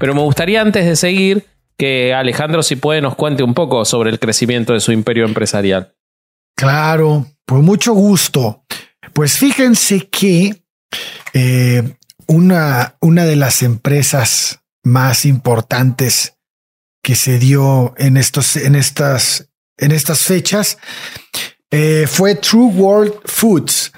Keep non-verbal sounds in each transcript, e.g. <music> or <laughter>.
Pero me gustaría antes de seguir que Alejandro, si puede, nos cuente un poco sobre el crecimiento de su imperio empresarial. Claro, por mucho gusto. Pues fíjense que eh, una, una de las empresas más importantes que se dio en estos, en estas, en estas fechas eh, fue True World Foods.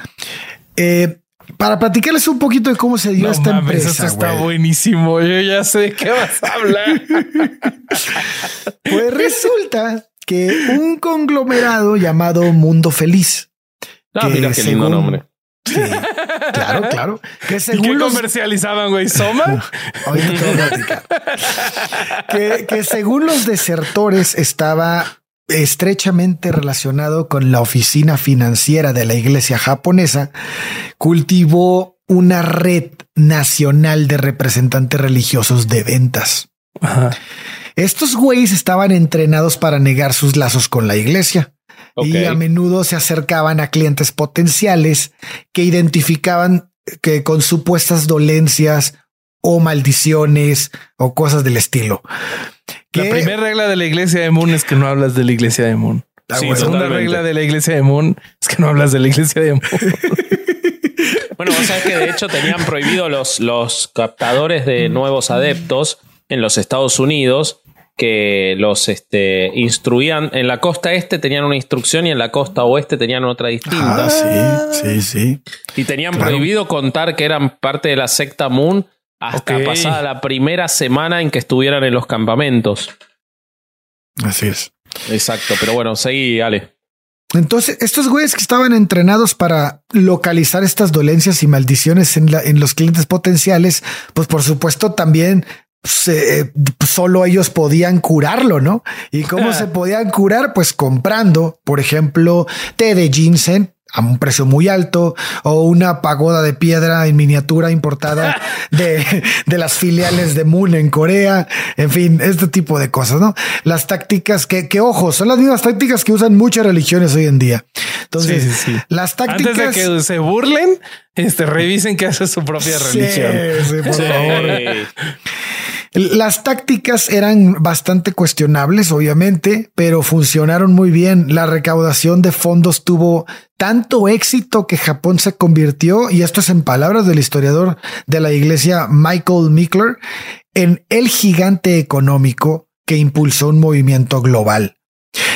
Eh, para platicarles un poquito de cómo se dio esta empresa. Eso está buenísimo. Yo ya sé de qué vas a hablar. <laughs> pues resulta que un conglomerado llamado Mundo Feliz. Ah, mira qué lindo nombre. Sí, claro, claro. Que según ¿Y qué comercializaban, güey? ¿Soma? <laughs> que, que según los desertores estaba estrechamente relacionado con la oficina financiera de la iglesia japonesa, cultivó una red nacional de representantes religiosos de ventas. Estos güeyes estaban entrenados para negar sus lazos con la iglesia. Y a menudo se acercaban a clientes potenciales que identificaban que con supuestas dolencias o maldiciones o cosas del estilo. La primera regla de la iglesia de Moon es que no hablas de la iglesia de Moon. La segunda regla de la iglesia de Moon es que no hablas de la iglesia de Moon. <laughs> bueno, vos sabés que de hecho tenían prohibido los, los captadores de nuevos adeptos en los Estados Unidos que los este, instruían. En la costa este tenían una instrucción y en la costa oeste tenían otra distinta. Ah, sí, sí, sí. Y tenían prohibido contar que eran parte de la secta Moon hasta pasada la primera semana en que estuvieran en los campamentos. Así es. Exacto, pero bueno, seguí, Ale. Entonces, estos güeyes que estaban entrenados para localizar estas dolencias y maldiciones en, en los clientes potenciales, pues por supuesto también se, solo ellos podían curarlo, ¿no? ¿Y cómo <laughs> se podían curar? Pues comprando, por ejemplo, té de ginseng a un precio muy alto o una pagoda de piedra en miniatura importada <laughs> de, de, las filiales de Moon en Corea. En fin, este tipo de cosas, ¿no? Las tácticas que, que ojo, son las mismas tácticas que usan muchas religiones hoy en día. Entonces, las tácticas... Antes de que se burlen, este, revisen que hace su propia religión. Sí, por favor. Las tácticas eran bastante cuestionables, obviamente, pero funcionaron muy bien. La recaudación de fondos tuvo tanto éxito que Japón se convirtió, y esto es en palabras del historiador de la iglesia Michael Mickler, en el gigante económico que impulsó un movimiento global.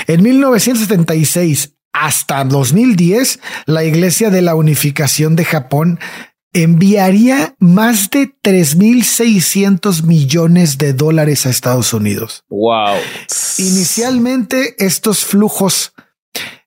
En 1976 hasta 2010, la Iglesia de la Unificación de Japón enviaría más de 3.600 millones de dólares a Estados Unidos. Wow. Inicialmente estos flujos,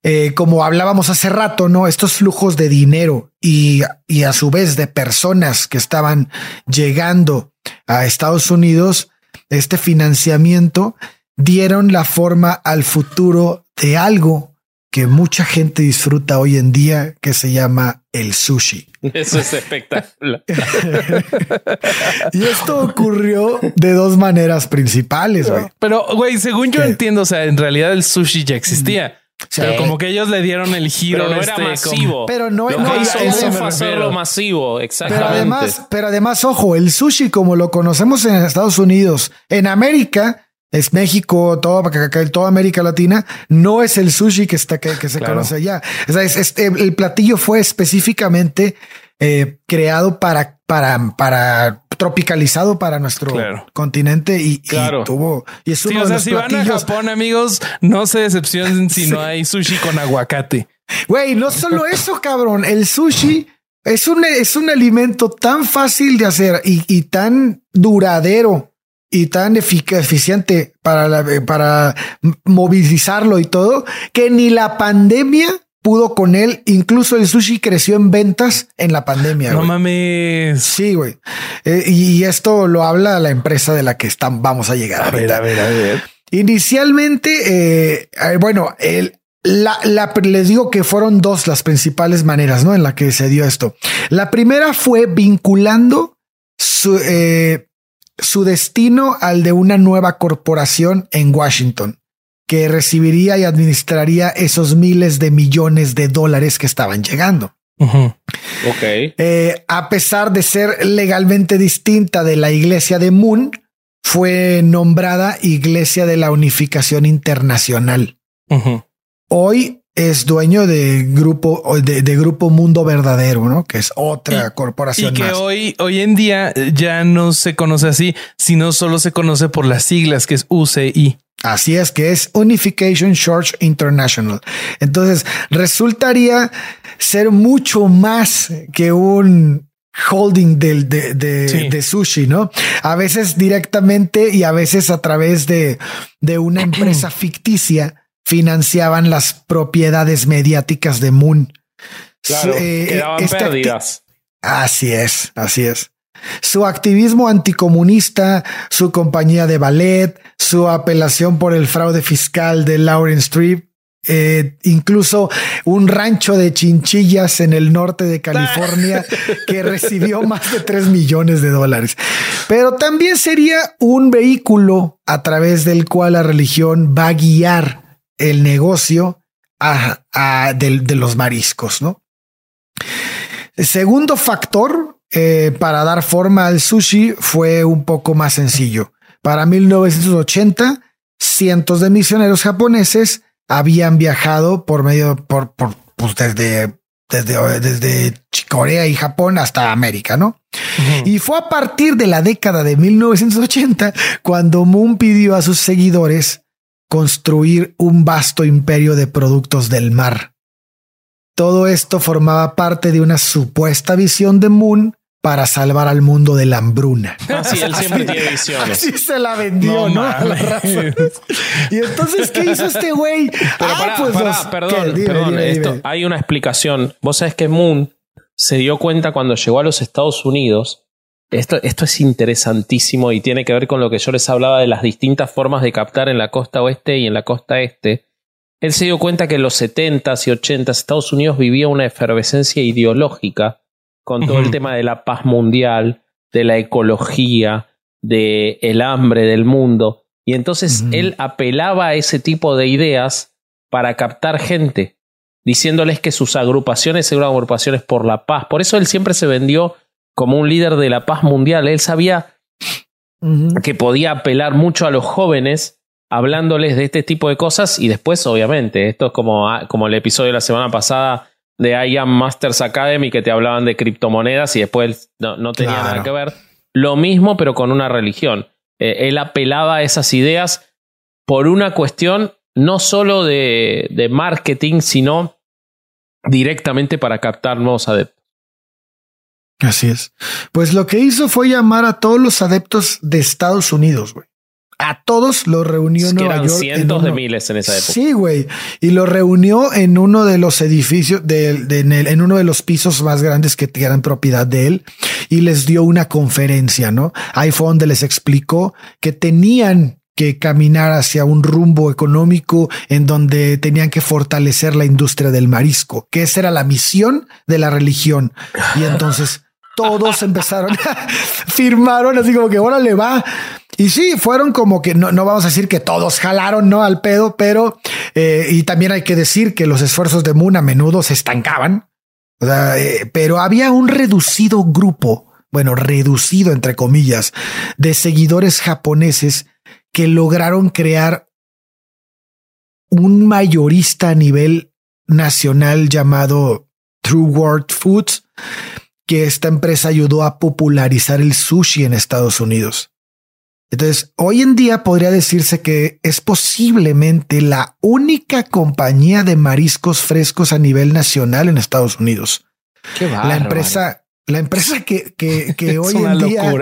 eh, como hablábamos hace rato, no estos flujos de dinero y, y a su vez de personas que estaban llegando a Estados Unidos, este financiamiento dieron la forma al futuro de algo que mucha gente disfruta hoy en día que se llama el sushi. Eso es espectacular. <laughs> y esto ocurrió de dos maneras principales, güey. Pero, güey, según yo entiendo, o sea, en realidad el sushi ya existía. Pero como que ellos le dieron el giro. Pero no era este masivo. Pero no, lo no que hizo eso fue hacerlo masivo. Exactamente. Pero además, pero además, ojo, el sushi como lo conocemos en Estados Unidos, en América, es México, todo, toda América Latina, no es el sushi que está que, se conoce allá. O sea, el platillo fue específicamente eh, creado para, para, para tropicalizado para nuestro continente y, tuvo y es uno de los si van a Japón, amigos, no se decepcionen <laughs> si no hay sushi con aguacate. Güey, no solo <laughs> eso, cabrón. El sushi es un, es un alimento tan fácil de hacer y, y tan duradero y tan eficiente para, para movilizarlo y todo, que ni la pandemia pudo con él. Incluso el sushi creció en ventas en la pandemia. No mames. Sí, güey. Eh, y esto lo habla la empresa de la que están, vamos a llegar. A ver, a ver, a ver. Inicialmente, eh, bueno, el, la, la, les digo que fueron dos las principales maneras, ¿no? En la que se dio esto. La primera fue vinculando su, eh, su destino al de una nueva corporación en Washington, que recibiría y administraría esos miles de millones de dólares que estaban llegando. Ok. Eh, a pesar de ser legalmente distinta de la iglesia de Moon, fue nombrada Iglesia de la Unificación Internacional. Hoy es dueño de grupo de, grupo Mundo Verdadero, ¿no? Que es otra corporación. Y que hoy, hoy en día ya no se conoce así, sino solo se conoce por las siglas que es UCI. Así es que es Unification Church International. Entonces resultaría ser mucho más que un holding del, de, de, sushi, ¿no? A veces directamente y a veces a través de, de una <clears throat> empresa ficticia financiaban las propiedades mediáticas de Moon. Claro, eh, quedaban pérdidas. Así es, así es. Su activismo anticomunista, su compañía de ballet, su apelación por el fraude fiscal de Lauren Strip, eh, incluso un rancho de chinchillas en el norte de California <laughs> que recibió más de 3 millones de dólares. Pero también sería un vehículo a través del cual la religión va a guiar el negocio de, los mariscos, ¿no? El segundo factor eh, para dar forma al sushi fue un poco más sencillo. Para 1980, cientos de misioneros japoneses habían viajado por medio, por, por pues desde, desde, desde Corea y Japón hasta América, ¿no? Y fue a partir de la década de 1980 cuando Moon pidió a sus seguidores construir un vasto imperio de productos del mar. Todo esto formaba parte de una supuesta visión de Moon para salvar al mundo de la hambruna. Así él siempre tiene visiones. Así se la vendió, ¿no? y entonces, ¿qué hizo este güey? ah, pues perdón, perdón. esto, hay una explicación. Vos sabés que Moon se dio cuenta cuando llegó a los Estados Unidos esto, esto es interesantísimo y tiene que ver con lo que yo les hablaba de las distintas formas de captar en la costa oeste y en la costa este. Él se dio cuenta que en los 70s y 80s Estados Unidos vivía una efervescencia ideológica con todo el tema de la paz mundial, de la ecología, de el hambre del mundo. Y entonces él apelaba a ese tipo de ideas para captar gente, diciéndoles que sus agrupaciones eran agrupaciones por la paz. Por eso él siempre se vendió como un líder de la paz mundial. Él sabía que podía apelar mucho a los jóvenes hablándoles de este tipo de cosas y después, obviamente, esto es como, ah, como el episodio de la semana pasada de I Am Masters Academy que te hablaban de criptomonedas y después no, tenía nada que ver. Lo mismo, pero con una religión. Eh, él apelaba a esas ideas por una cuestión no solo de, de marketing, sino directamente para captar nuevos adeptos. Así es. Pues lo que hizo fue llamar a todos los adeptos de Estados Unidos, güey. A todos los reunió en Nueva York. Cientos de miles en esa época. Sí, güey. Y lo reunió en uno de los edificios, de, en, en, uno de los pisos más grandes que eran propiedad de él. Y les dio una conferencia, ¿no? Ahí fue donde les explicó que tenían que caminar hacia un rumbo económico en donde tenían que fortalecer la industria del marisco, que esa era la misión de la religión. Y entonces todos empezaron, firmaron así como que ahora le va. Y sí, fueron como que no, no vamos a decir que todos jalaron, no al pedo, pero eh, y también hay que decir que los esfuerzos de Moon a menudo se estancaban. Eh, pero había un reducido grupo, bueno, reducido entre comillas, de seguidores japoneses que lograron crear un mayorista a nivel nacional llamado True World Foods que esta empresa ayudó a popularizar el sushi en Estados Unidos. Entonces, hoy en día podría decirse que es posiblemente la única compañía de mariscos frescos a nivel nacional en Estados Unidos. la empresa, la empresa que, que, <laughs> hoy en día,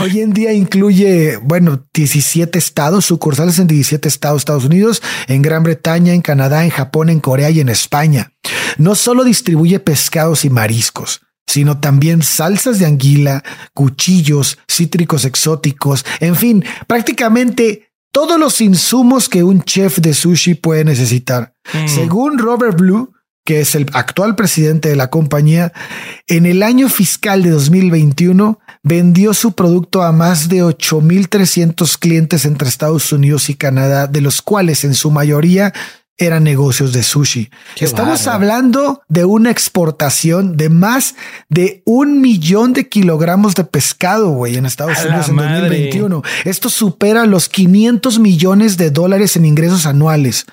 hoy en día incluye, bueno, 17 estados, sucursales en 17 estados, Estados Unidos, en Gran Bretaña, en Canadá, en Japón, en Corea y en España. No solo distribuye pescados y mariscos, sino también salsas de anguila, cuchillos, cítricos exóticos, en fin, prácticamente todos los insumos que un chef de sushi puede necesitar. Mm. Según Robert Blue, que es el actual presidente de la compañía, en el año fiscal de 2021 vendió su producto a más de 8.300 clientes entre Estados Unidos y Canadá, de los cuales en su mayoría eran negocios de sushi. Estamos hablando de una exportación de más de un millón de kilogramos de pescado, güey, en Estados Unidos en 2021. Esto supera los 500 millones de dólares en ingresos anuales.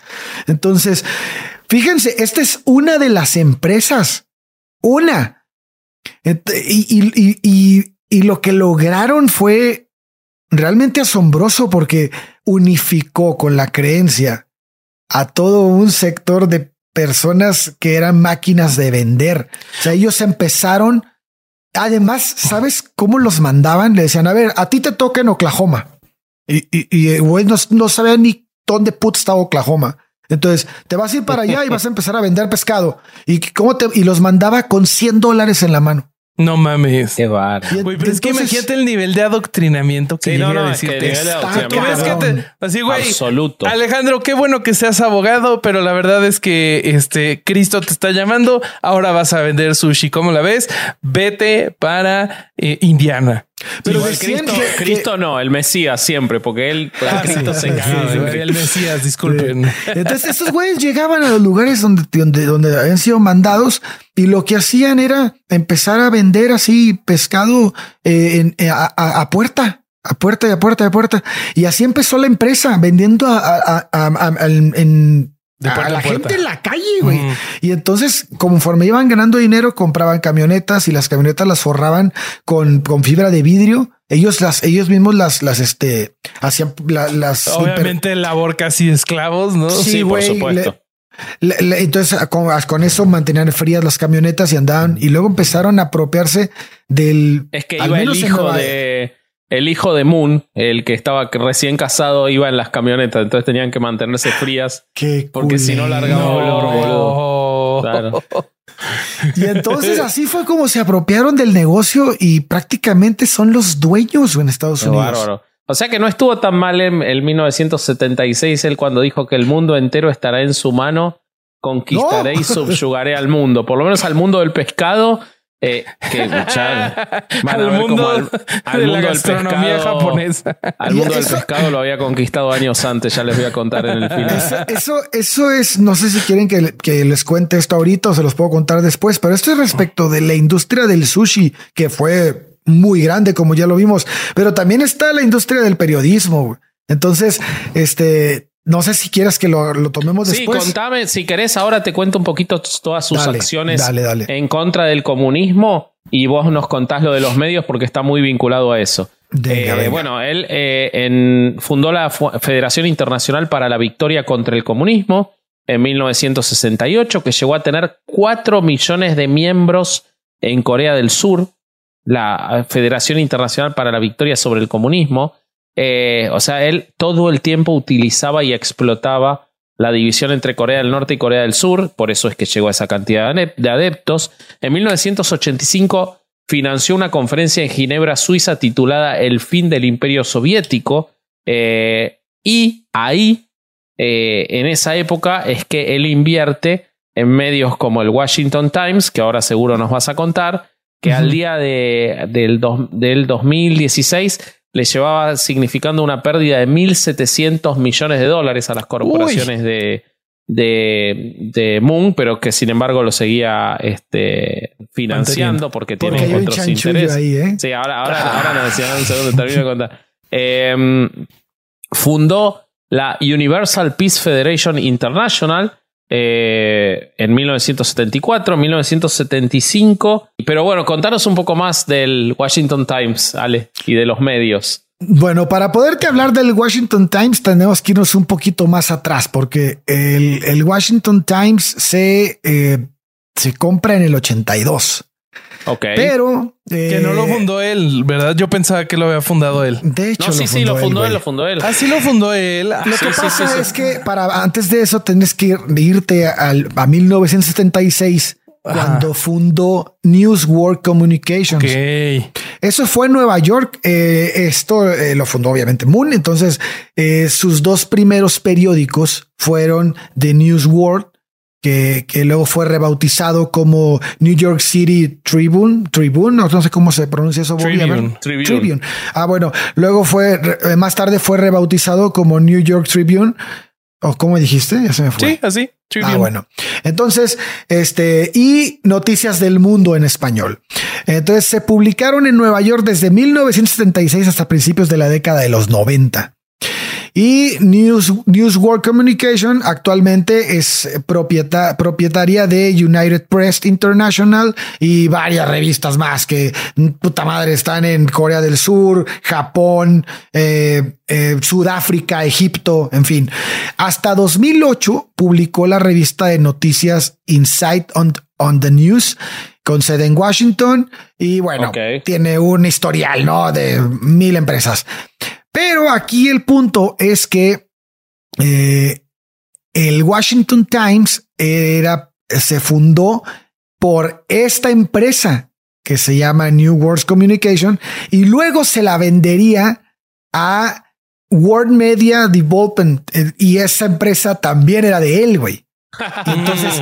Entonces, fíjense, esta es una de las empresas, una. Y, y lo que lograron fue realmente asombroso porque unificó con la creencia a todo un sector de personas que eran máquinas de vender. O sea, ellos empezaron. Además, ¿sabes cómo los mandaban? Le decían, a ver, a ti te toca en Oklahoma. Y, y, güey, no, no sabía ni dónde puto estaba Oklahoma. Entonces, te vas a ir para allá y vas a empezar a vender pescado. Y cómo y los mandaba con 100 dólares en la mano. No mames. Qué bar. pero es que imagínate el nivel de adoctrinamiento que sí, no, no, decirte. así, güey. Absoluto. Alejandro, qué bueno que seas abogado, pero la verdad es que este Cristo te está llamando. Ahora vas a vender sushi. ¿Cómo la ves? Vete para eh, Indiana. Pero Cristo, Cristo no, el Mesías siempre, porque él, ah, Cristo se el Mesías, disculpen. Entonces, estos güeyes llegaban a los lugares donde, donde, donde habían sido mandados y lo que hacían era empezar a vender así pescado eh, eh, a, puerta, a puerta y a puerta y a puerta. Y así empezó la empresa vendiendo a, en a la gente en la calle, güey. Y entonces, conforme iban ganando dinero, compraban camionetas y las camionetas las forraban con, con fibra de vidrio. Ellos las, ellos mismos las, las, este, hacían las. Obviamente, labor casi esclavos, ¿no? Sí, por supuesto. entonces con, eso mantenían frías las camionetas y andaban y luego empezaron a apropiarse del es que iba el hijo de el hijo de Moon, el que estaba recién casado, iba en las camionetas, entonces tenían que mantenerse frías. <laughs> porque si no largaba olor, boludo. Claro. Y entonces <laughs> así fue como se apropiaron del negocio y prácticamente son los dueños en Estados Unidos. O sea que no estuvo tan mal en el 1976 él cuando dijo que el mundo entero estará en su mano, conquistaré y subyugaré al mundo, por lo menos al mundo del pescado eh, que <laughs> al mundo, al, mundo del pescado, japonesa. Al mundo del pescado lo había conquistado años antes, ya les voy a contar en el <laughs> final. Eso, eso, es, no sé si quieren que, que, les cuente esto ahorita o se los puedo contar después, pero esto es respecto de la industria del sushi, que fue muy grande, como ya lo vimos, pero también está la industria del periodismo. Entonces, este, no sé si quieres que lo, tomemos después. Sí, contame, si querés, ahora te cuento un poquito todas sus acciones en contra del comunismo y vos nos contás lo de los medios porque está muy vinculado a eso. Eh, bueno, él eh, fundó la Federación Internacional para la Victoria contra el Comunismo en 1968, que llegó a tener 4 millones de miembros en Corea del Sur, la Federación Internacional para la Victoria sobre el Comunismo. Eh, o sea, él todo el tiempo utilizaba y explotaba la división entre Corea del Norte y Corea del Sur, por eso es que llegó a esa cantidad de adeptos. En 1985 financió una conferencia en Ginebra, Suiza, titulada El fin del Imperio Soviético, eh, y ahí, eh, en esa época, es que él invierte en medios como el Washington Times, que ahora seguro nos vas a contar, que al día de, del, del 2016 le llevaba significando una pérdida de 1.700 millones de dólares a las corporaciones de, de, Moon, pero que sin embargo lo seguía este, financiando porque, tiene otros intereses. ¿eh? Sí, ahora, ahora, ahora nos decían un segundo, termino de contar. <laughs> Em, fundó la Universal Peace Federation International, eh, en 1974, 1975. Pero bueno, contanos un poco más del Washington Times, Ale, y de los medios. Bueno, para poderte hablar del Washington Times tenemos que irnos un poquito más atrás porque el, Washington Times se, eh, se compra en el 82. Ok. Pero. que no lo eh, fundó él, ¿verdad? Yo pensaba que lo había fundado él. De hecho, sí, sí, lo fundó él, lo fundó él. Ah, sí, lo fundó él. lo que pasa es que para antes de eso tenés que irte al, a 1976 cuando fundó News World Communications. Eso fue en Nueva York. Eh, esto eh, lo fundó obviamente Moon. Entonces, sus dos primeros periódicos fueron The News World que, que, luego fue rebautizado como New York City Tribune, Tribune, no, sé cómo se pronuncia eso. Tribune, Tribune. Ah, bueno, luego fue, más tarde fue rebautizado como New York Tribune. ¿O cómo dijiste? Ya se me fue. Sí, así. ah, bueno. Entonces, este, y noticias del mundo en español. Entonces, se publicaron en Nueva York desde 1976 hasta principios de la década de los 90. Y News, News World Communication actualmente es propietaria de United Press International y varias revistas más que puta madre están en Corea del Sur, Japón, eh, eh, Sudáfrica, Egipto, en fin. Hasta 2008 publicó la revista de noticias Insight on, on the News con sede en Washington y bueno, tiene un historial, ¿no? De mil empresas. Pero aquí el punto es que eh, el Washington Times era, se fundó por esta empresa que se llama New World Communication y luego se la vendería a World Media Development eh, y esa empresa también era de él, güey. Entonces,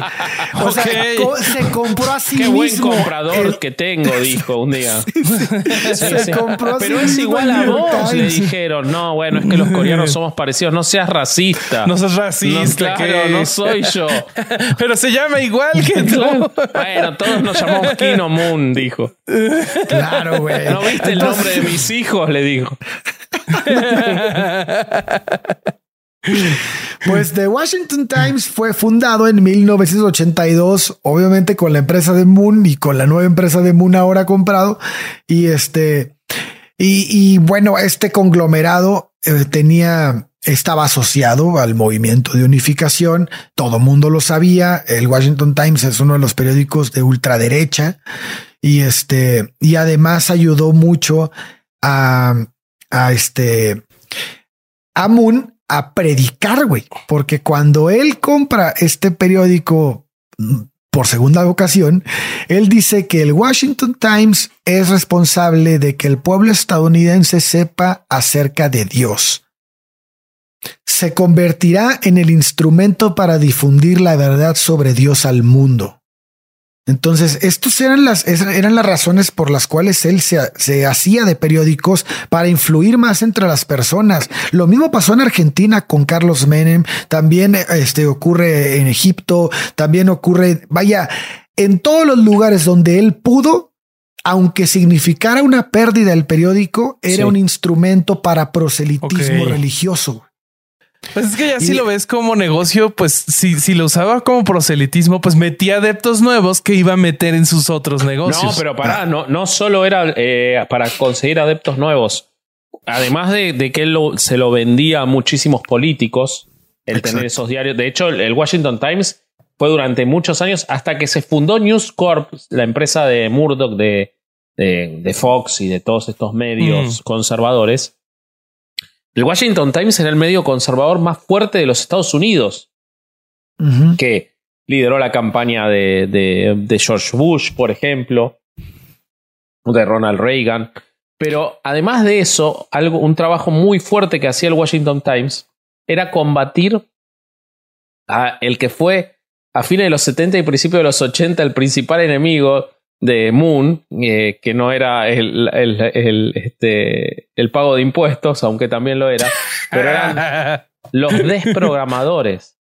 o sea, se compró a sí Qué buen comprador que tengo, <laughs> dijo un día. <laughs> se compró Pero es igual a vos, le dijeron. No, bueno, es que los coreanos somos parecidos. No seas racista. No seas racista. No, claro, no soy yo. <laughs> Pero se llama igual que tú. bueno, todos nos llamamos Kino Moon, dijo. Claro, güey. ¿No viste el nombre de mis hijos? Le dijo. Pues The Washington Times fue fundado en 1982, obviamente con la empresa de Moon y con la nueva empresa de Moon ahora comprado. Y este, y, bueno, este conglomerado eh, tenía, estaba asociado al movimiento de unificación. Todo mundo lo sabía. El Washington Times es uno de los periódicos de ultraderecha y este, y además ayudó mucho a, a este, a Moon a predicar, güey, porque cuando él compra este periódico mm, por segunda ocasión, él dice que el Washington Times es responsable de que el pueblo estadounidense sepa acerca de Dios. Se convertirá en el instrumento para difundir la verdad sobre Dios al mundo. Entonces, estas eran las, eran las razones por las cuales él se, hacía de periódicos para influir más entre las personas. Lo mismo pasó en Argentina con Carlos Menem, también este, ocurre en Egipto, también ocurre, vaya, en todos los lugares donde él pudo, aunque significara una pérdida del periódico, era un instrumento para proselitismo religioso. Pues es que ya si lo ves como negocio, pues si, si lo usaba como proselitismo, pues metía adeptos nuevos que iba a meter en sus otros negocios. No, pero para, no, no solo era eh, para conseguir adeptos nuevos. Además de, que él se lo vendía a muchísimos políticos, el tener esos diarios. De hecho, el Washington Times fue durante muchos años hasta que se fundó News Corp, la empresa de Murdoch de, de, Fox y de todos estos medios mm. conservadores el Washington Times era el medio conservador más fuerte de los Estados Unidos, que lideró la campaña de, de, George Bush, por ejemplo, de Ronald Reagan. Pero además de eso, algo, un trabajo muy fuerte que hacía el Washington Times era combatir a el que fue a fines de los 70 y principios de los 80 el principal enemigo de Moon, eh, que no era el, el, este, el, pago de impuestos, aunque también lo era, pero eran <laughs> los desprogramadores.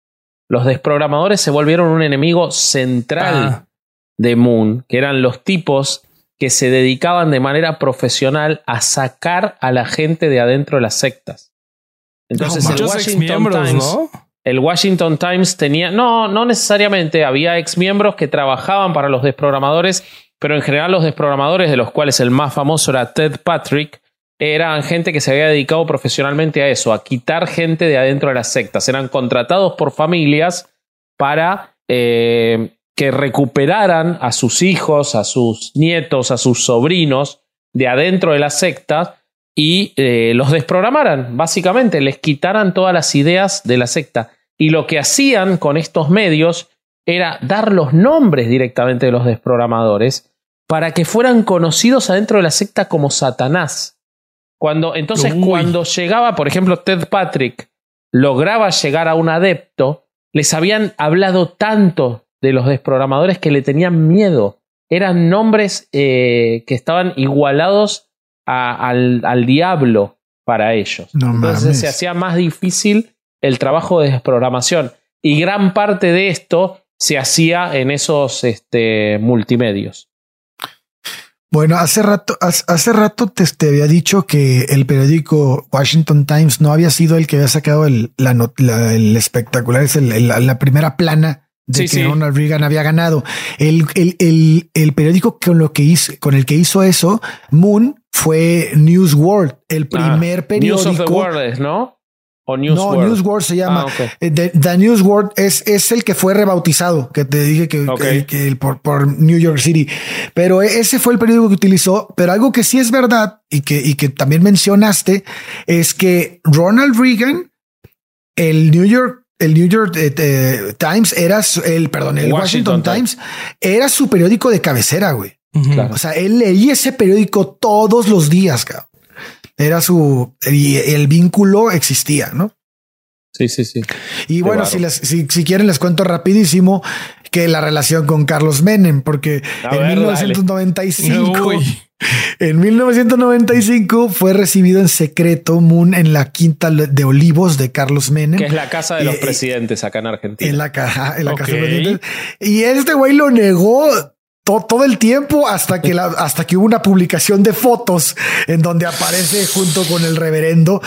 Los desprogramadores se volvieron un enemigo central ah. de Moon, que eran los tipos que se dedicaban de manera profesional a sacar a la gente de adentro de las sectas. Entonces, el Washington Times, ¿no? el Washington Times tenía, no, no necesariamente, había ex miembros que trabajaban para los desprogramadores pero en general los desprogramadores, de los cuales el más famoso era Ted Patrick, eran gente que se había dedicado profesionalmente a eso, a quitar gente de adentro de las sectas. Eran contratados por familias para eh, que recuperaran a sus hijos, a sus nietos, a sus sobrinos de adentro de la secta y eh, los desprogramaran, básicamente, les quitaran todas las ideas de la secta. Y lo que hacían con estos medios era dar los nombres directamente de los desprogramadores para que fueran conocidos adentro de la secta como Satanás. Cuando, entonces, cuando llegaba, por ejemplo, Ted Patrick lograba llegar a un adepto, les habían hablado tanto de los desprogramadores que le tenían miedo. Eran nombres eh, que estaban igualados al, diablo para ellos. entonces se hacía más difícil el trabajo de desprogramación. Y gran parte de esto se hacía en esos este, multimedios. Bueno, hace rato, hace rato te, había dicho que el periódico Washington Times no había sido el que había sacado el, el espectacular, es la primera plana de que Ronald Reagan había ganado. El, el, el, periódico con, lo que hizo, con el que hizo eso, Moon, fue News World, el ah, primer periódico. News of the World, ¿no? News no, News World se llama. Ah, eh, the, News World es, es el que fue rebautizado, que te dije que, que, por, por, New York City. Pero e, ese fue el periódico que utilizó. Pero algo que sí es verdad y que, y que también mencionaste es que Ronald Reagan, el New York el New York eh, eh, Times era el, perdón, el Washington, Times, era su periódico de cabecera, güey. O sea, él leía ese periódico todos los días, cabrón. Era su, y el vínculo existía, ¿no? Sí, sí, sí. Y bueno, si, si, quieren les cuento rapidísimo que la relación con Carlos Menem, porque en 1995, en 1995 fue recibido en secreto Moon en la quinta de Olivos de Carlos Menem. Que es la casa de los presidentes acá en Argentina. En la, caja, en la casa de los presidentes. Y este güey lo negó todo, el tiempo hasta que, la, hasta que hubo una publicación de fotos en donde aparece junto con el reverendo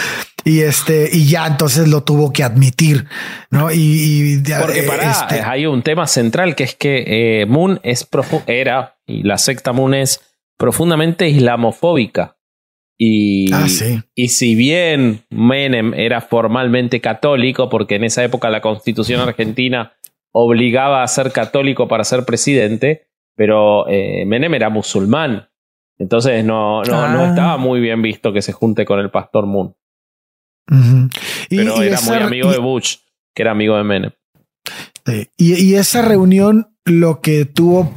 y este y ya entonces lo tuvo que admitir, ¿no? Y, porque para este hay un tema central que es que eh, Moon es era y la secta Moon es profundamente islamofóbica. Y, ah, y si bien Menem era formalmente católico, porque en esa época la constitución argentina obligaba a ser católico para ser presidente, pero eh, Menem era musulmán. Entonces no, no, no, ah. estaba muy bien visto que se junte con el pastor Moon. Pero era muy amigo de Bush, que era amigo de Menem. Y, esa reunión lo que tuvo,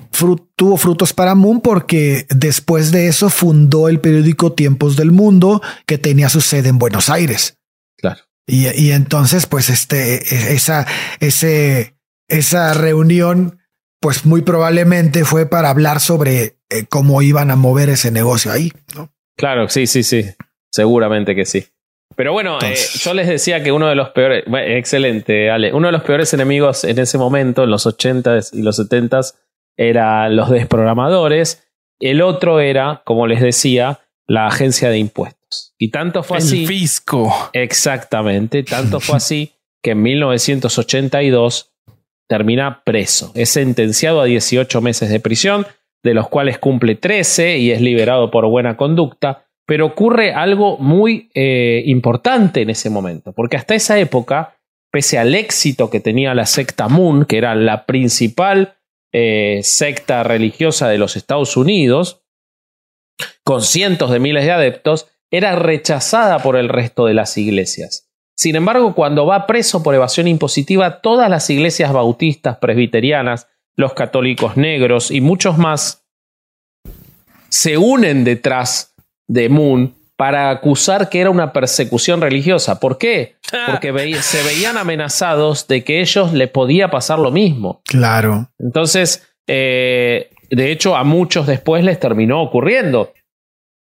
tuvo frutos para Moon porque después de eso fundó el periódico Tiempos del Mundo que tenía su sede en Buenos Aires. Claro. Y, y entonces, pues, este, e, esa, ese, esa reunión pues muy probablemente fue para hablar sobre eh, cómo iban a mover ese negocio ahí. ¿no? Claro, sí, sí, sí. Seguramente que sí. Pero bueno, eh, yo les decía que uno de los peores, excelente, Ale, uno de los peores enemigos en ese momento, en los 80s y los 70s, eran los desprogramadores. El otro era, como les decía, la agencia de impuestos. Y tanto fue así. El fisco. Exactamente, tanto fue así que en 1982 termina preso. Es sentenciado a 18 meses de prisión, de los cuales cumple 13 y es liberado por buena conducta. Pero ocurre algo muy eh, importante en ese momento, porque hasta esa época, pese al éxito que tenía la secta Moon, que era la principal eh, secta religiosa de los Estados Unidos, con cientos de miles de adeptos, era rechazada por el resto de las iglesias. Sin embargo, cuando va preso por evasión impositiva, todas las iglesias bautistas, presbiterianas, los católicos negros y muchos más se unen detrás de Moon para acusar que era una persecución religiosa. ¿Por qué? Porque se veían amenazados de que ellos le podía pasar lo mismo. Claro. Entonces, eh, de hecho, a muchos después les terminó ocurriendo.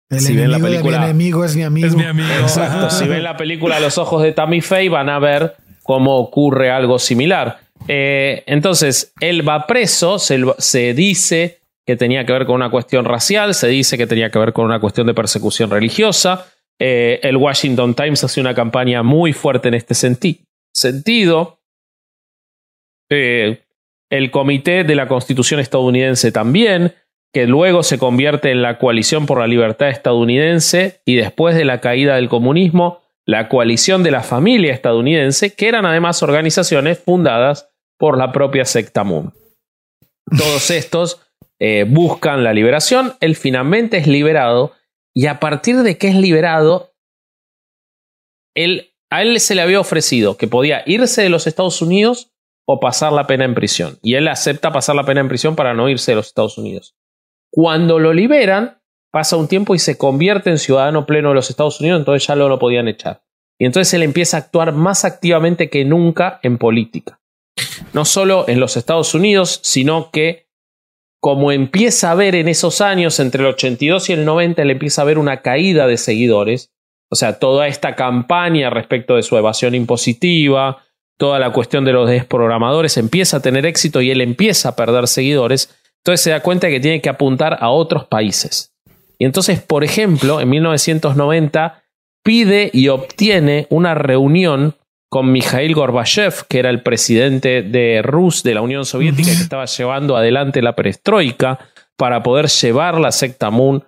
El si ven la película, mi enemigo es mi amigo. Es mi amigo. Exacto. si ven la película Los ojos de Tammy Faye, van a ver cómo ocurre algo similar. Eh, entonces, él va preso, se, dice que tenía que ver con una cuestión racial, se dice que tenía que ver con una cuestión de persecución religiosa. Eh, el Washington Times hace una campaña muy fuerte en este sentido. Eh, el Comité de la Constitución estadounidense también que luego se convierte en la Coalición por la Libertad estadounidense y después de la caída del comunismo, la Coalición de la Familia estadounidense, que eran además organizaciones fundadas por la propia secta Moon. Todos estos eh, buscan la liberación, él finalmente es liberado y a partir de que es liberado, a él se le había ofrecido que podía irse de los Estados Unidos o pasar la pena en prisión. Y él acepta pasar la pena en prisión para no irse de los Estados Unidos. Cuando lo liberan, pasa un tiempo y se convierte en ciudadano pleno de los Estados Unidos, entonces ya no lo podían echar. Y entonces él empieza a actuar más activamente que nunca en política. No solo en los Estados Unidos, sino que como empieza a ver en esos años, entre el 82 y el 90, él empieza a ver una caída de seguidores. O sea, toda esta campaña respecto de su evasión impositiva, toda la cuestión de los desprogramadores empieza a tener éxito y él empieza a perder seguidores, entonces se da cuenta de que tiene que apuntar a otros países. Y entonces, por ejemplo, en 1990 pide y obtiene una reunión con Mikhail Gorbachev, que era el presidente de Rus, de la Unión Soviética, que estaba llevando adelante la perestroika para poder llevar la secta Moon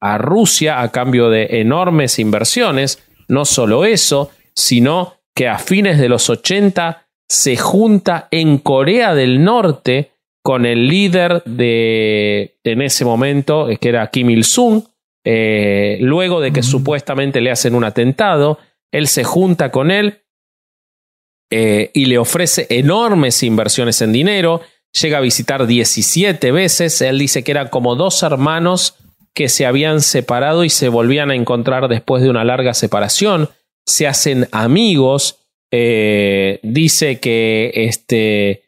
a Rusia a cambio de enormes inversiones. No solo eso, sino que a fines de los 80 se junta en Corea del Norte con el líder de en ese momento, que era Kim Il-sung, eh, luego de que supuestamente le hacen un atentado, él se junta con él eh, y le ofrece enormes inversiones en dinero, llega a visitar 17 veces, él dice que eran como dos hermanos que se habían separado y se volvían a encontrar después de una larga separación, se hacen amigos, eh, dice que este,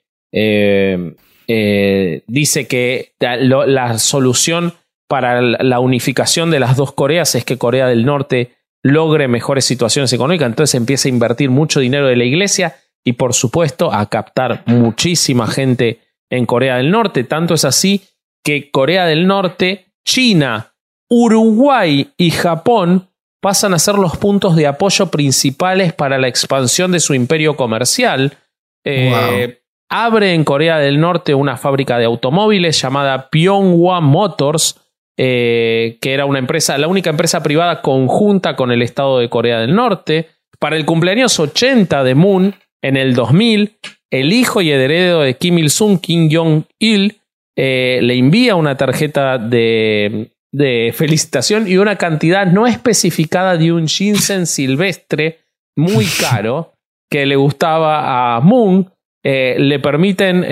dice que la solución para la unificación de las dos Coreas es que Corea del Norte logre mejores situaciones económicas, entonces empieza a invertir mucho dinero de la iglesia y por supuesto a captar muchísima gente en Corea del Norte. Tanto es así que Corea del Norte, China, Uruguay y Japón pasan a ser los puntos de apoyo principales para la expansión de su imperio comercial. Eh, abre en Corea del Norte una fábrica de automóviles llamada Pyonghwa Motors, eh, que era una empresa, la única empresa privada conjunta con el Estado de Corea del Norte. Para el cumpleaños 80 de Moon, en el 2000, el hijo y heredero de Kim Il-sung, Kim Jong-il, eh, le envía una tarjeta de, de felicitación y una cantidad no especificada de un ginseng silvestre muy caro que le gustaba a Moon. Eh, le permiten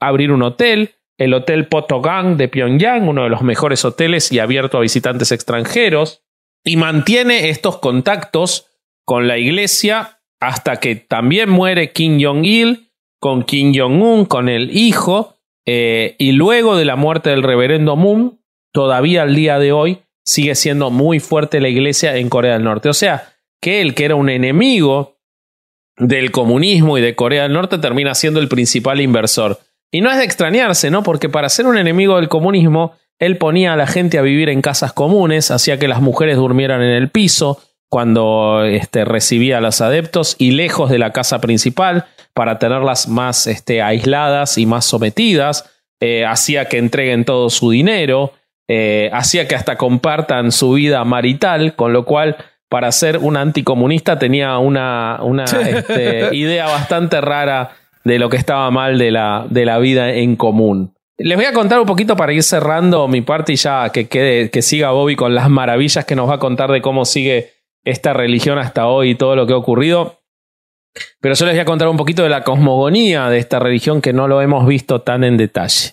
abrir un hotel, el Hotel Potogang de Pyongyang, uno de los mejores hoteles y abierto a visitantes extranjeros, y mantiene estos contactos con la iglesia hasta que también muere Kim Jong-il, con Kim Jong-un, con el hijo, eh, y luego de la muerte del reverendo Moon, todavía al día de hoy sigue siendo muy fuerte la iglesia en Corea del Norte. O sea, que él, que era un enemigo del comunismo y de Corea del Norte, termina siendo el principal inversor. Y no es de extrañarse, ¿no? Porque para ser un enemigo del comunismo, él ponía a la gente a vivir en casas comunes, hacía que las mujeres durmieran en el piso cuando este, recibía a los adeptos y lejos de la casa principal para tenerlas más este, aisladas y más sometidas, eh, hacía que entreguen todo su dinero, eh, hacía que hasta compartan su vida marital, con lo cual para ser un anticomunista tenía una, una este, idea bastante rara de lo que estaba mal de la, de la vida en común. Les voy a contar un poquito para ir cerrando mi parte y ya que, quede, que siga Bobby con las maravillas que nos va a contar de cómo sigue esta religión hasta hoy y todo lo que ha ocurrido. Pero yo les voy a contar un poquito de la cosmogonía de esta religión que no lo hemos visto tan en detalle.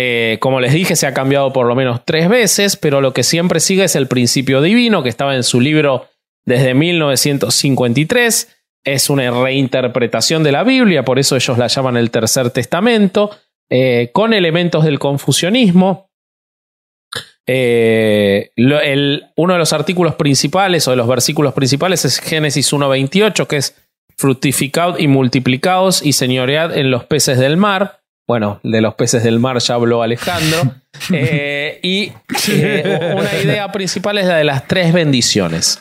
Eh, como les dije, se ha cambiado por lo menos tres veces, pero lo que siempre sigue es el principio divino, que estaba en su libro desde 1953. Es una reinterpretación de la Biblia, por eso ellos la llaman el Tercer Testamento, eh, con elementos del confucianismo. Eh, uno de los artículos principales o de los versículos principales es Génesis 1.28, que es fructificados y multiplicados y señoread en los peces del mar. Bueno, de los peces del mar ya habló Alejandro. <laughs> Eh, y eh, una idea principal es la de las tres bendiciones.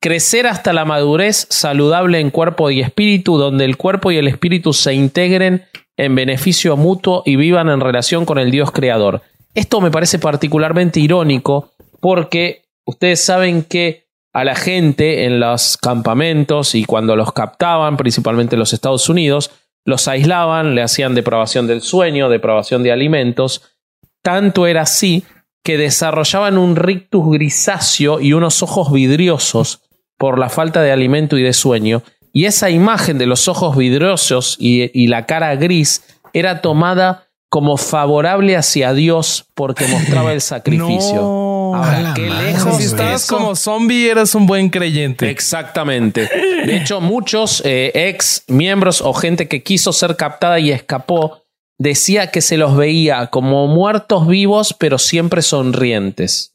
Crecer hasta la madurez saludable en cuerpo y espíritu, donde el cuerpo y el espíritu se integren en beneficio mutuo y vivan en relación con el Dios creador. Esto me parece particularmente irónico porque ustedes saben que a la gente en los campamentos y cuando los captaban, principalmente en los Estados Unidos, los aislaban, le hacían depravación del sueño, depravación de alimentos. Tanto era así que desarrollaban un rictus grisáceo y unos ojos vidriosos por la falta de alimento y de sueño, y esa imagen de los ojos vidriosos y, la cara gris era tomada como favorable hacia Dios porque mostraba el <laughs> sacrificio. Ahora, qué lejos. Si estabas como zombie, eras un buen creyente. Exactamente. <laughs> De hecho, muchos eh, ex miembros o gente que quiso ser captada y escapó decía que se los veía como muertos vivos, pero siempre sonrientes.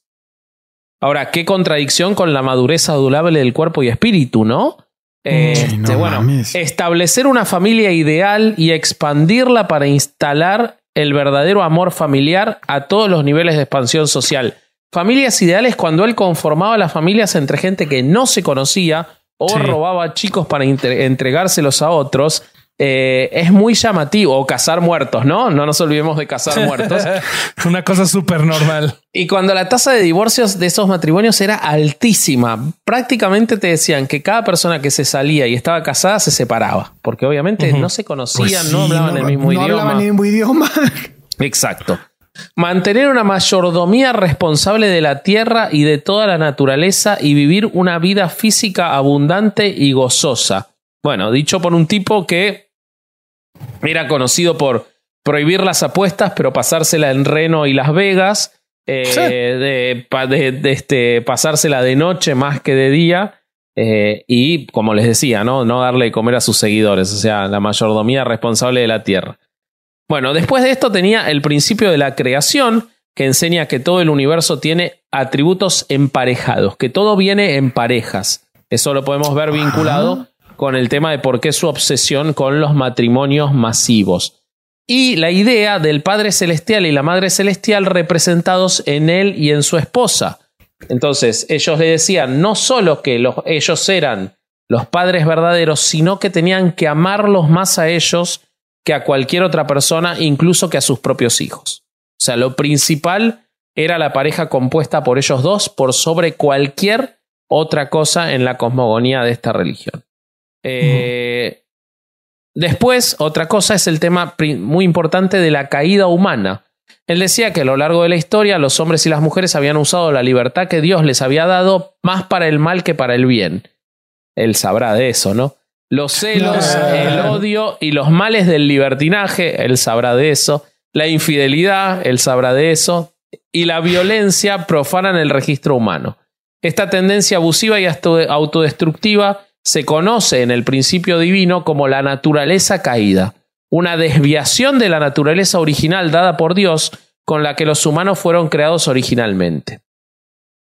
Ahora, qué contradicción con la madurez adulable del cuerpo y espíritu, ¿no? Este, bueno, establecer una familia ideal y expandirla para instalar el verdadero amor familiar a todos los niveles de expansión social. Familias ideales cuando él conformaba las familias entre gente que no se conocía o robaba chicos para entregárselos a otros eh, es muy llamativo. O cazar muertos, ¿no? No nos olvidemos de cazar <laughs> muertos. Una cosa súper normal. Y cuando la tasa de divorcios de esos matrimonios era altísima, prácticamente te decían que cada persona que se salía y estaba casada se separaba, porque obviamente no se conocían, pues no hablaban el mismo idioma. No hablaban el mismo idioma. Exacto. Mantener una mayordomía responsable de la tierra y de toda la naturaleza y vivir una vida física abundante y gozosa. Bueno, dicho por un tipo que era conocido por prohibir las apuestas, pero pasársela en Reno y Las Vegas. Eh, de, este, pasársela de noche más que de día. Eh, y como les decía, ¿no? no darle de comer a sus seguidores, o sea, la mayordomía responsable de la tierra. Bueno, después de esto tenía el principio de la creación, que enseña que todo el universo tiene atributos emparejados, que todo viene en parejas. Eso lo podemos ver vinculado con el tema de por qué su obsesión con los matrimonios masivos. Y la idea del Padre Celestial y la Madre Celestial representados en él y en su esposa. Entonces, ellos le decían no solo que ellos eran los padres verdaderos, sino que tenían que amarlos más a ellos que a cualquier otra persona, incluso que a sus propios hijos. O sea, lo principal era la pareja compuesta por ellos dos por sobre cualquier otra cosa en la cosmogonía de esta religión. Eh, después, otra cosa es el tema muy importante de la caída humana. Él decía que a lo largo de la historia los hombres y las mujeres habían usado la libertad que Dios les había dado más para el mal que para el bien. Él sabrá de eso, ¿no? Los celos, el odio y los males del libertinaje, él sabrá de eso. La infidelidad, él sabrá de eso. Y la violencia profanan el registro humano. Esta tendencia abusiva y autodestructiva se conoce en el principio divino como la naturaleza caída, una desviación de la naturaleza original dada por Dios con la que los humanos fueron creados originalmente,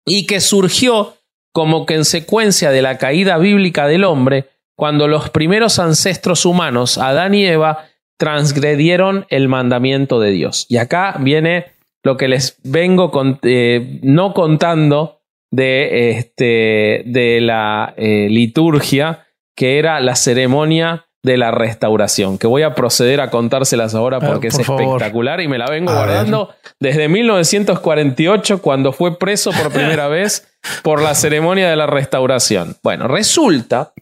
y que surgió como consecuencia de la caída bíblica del hombre cuando los primeros ancestros humanos, Adán y Eva, transgredieron el mandamiento de Dios. Y acá viene lo que les vengo eh, no contando de, este, de la eh, liturgia, que era la ceremonia de la restauración, que voy a proceder a contárselas ahora ah, porque es espectacular y me la vengo guardando desde 1948 cuando fue preso por primera <laughs> vez por la ceremonia de la restauración. Bueno, resulta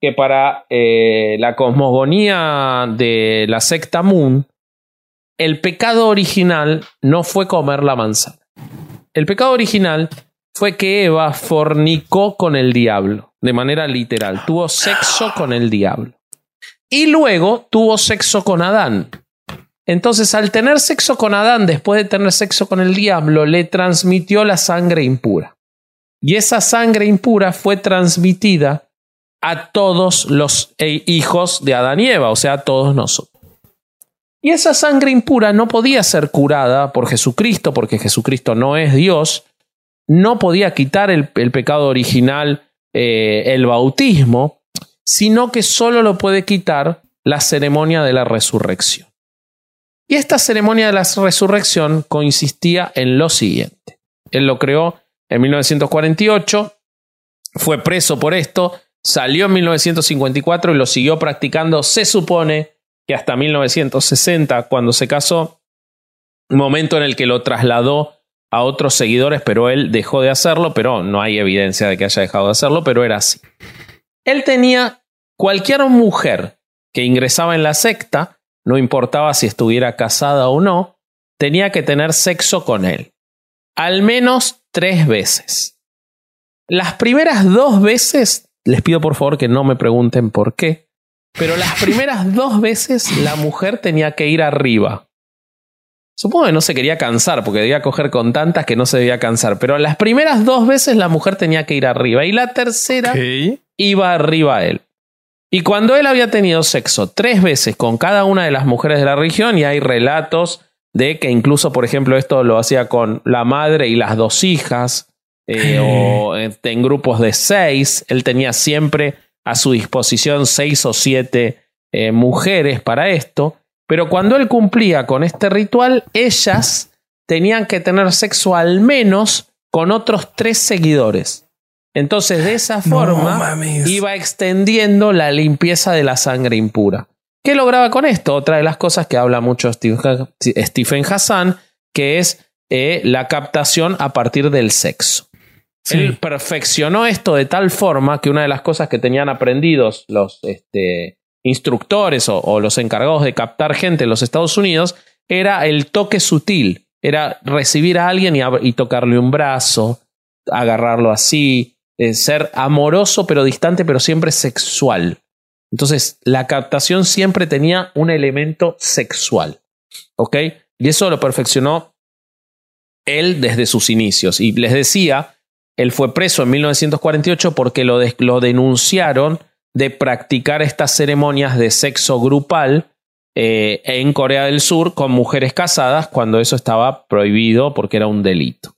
que para eh, la cosmogonía de la secta Moon, el pecado original no fue comer la manzana. El pecado original fue que Eva fornicó con el diablo, de manera literal, tuvo sexo con el diablo. Y luego tuvo sexo con Adán. Entonces, al tener sexo con Adán, después de tener sexo con el diablo, le transmitió la sangre impura. Y esa sangre impura fue transmitida a todos los eh, hijos de Adán y Eva, o sea, a todos nosotros. Y esa sangre impura no podía ser curada por Jesucristo, porque Jesucristo no es Dios, no podía quitar el, pecado original, eh, el bautismo, sino que solo lo puede quitar la ceremonia de la resurrección. Y esta ceremonia de la resurrección consistía en lo siguiente. Él lo creó en 1948, fue preso por esto, salió en 1954 y lo siguió practicando, se supone que hasta 1960, cuando se casó, momento en el que lo trasladó a otros seguidores, pero él dejó de hacerlo, pero no hay evidencia de que haya dejado de hacerlo, pero era así. Él tenía cualquier mujer que ingresaba en la secta, no importaba si estuviera casada o no, tenía que tener sexo con él. Al menos tres veces. Las primeras dos veces, les pido por favor que no me pregunten por qué, pero las <laughs> primeras dos veces la mujer tenía que ir arriba. Supongo que no se quería cansar, porque debía coger con tantas que no se debía cansar. Pero las primeras dos veces la mujer tenía que ir arriba. Y la tercera iba arriba él. Y cuando él había tenido sexo tres veces con cada una de las mujeres de la región, y hay relatos de que incluso, por ejemplo, esto lo hacía con la madre y las dos hijas, eh, o en grupos de seis, él tenía siempre a su disposición seis o siete eh, mujeres para esto. Pero cuando él cumplía con este ritual, ellas tenían que tener sexo al menos con otros tres seguidores. Entonces, de esa forma, iba extendiendo la limpieza de la sangre impura. ¿Qué lograba con esto? Otra de las cosas que habla mucho Stephen Hassan, que es eh, la captación a partir del sexo. Él perfeccionó esto de tal forma que una de las cosas que tenían aprendidos los este, instructores o, los encargados de captar gente en los Estados Unidos era el toque sutil, era recibir a alguien y, tocarle un brazo, agarrarlo así, eh, ser amoroso pero distante, pero siempre sexual. Entonces, la captación siempre tenía un elemento sexual. ¿Ok? Y eso lo perfeccionó él desde sus inicios. Y les decía, él fue preso en 1948 porque lo, denunciaron de practicar estas ceremonias de sexo grupal eh, en Corea del Sur con mujeres casadas cuando eso estaba prohibido porque era un delito.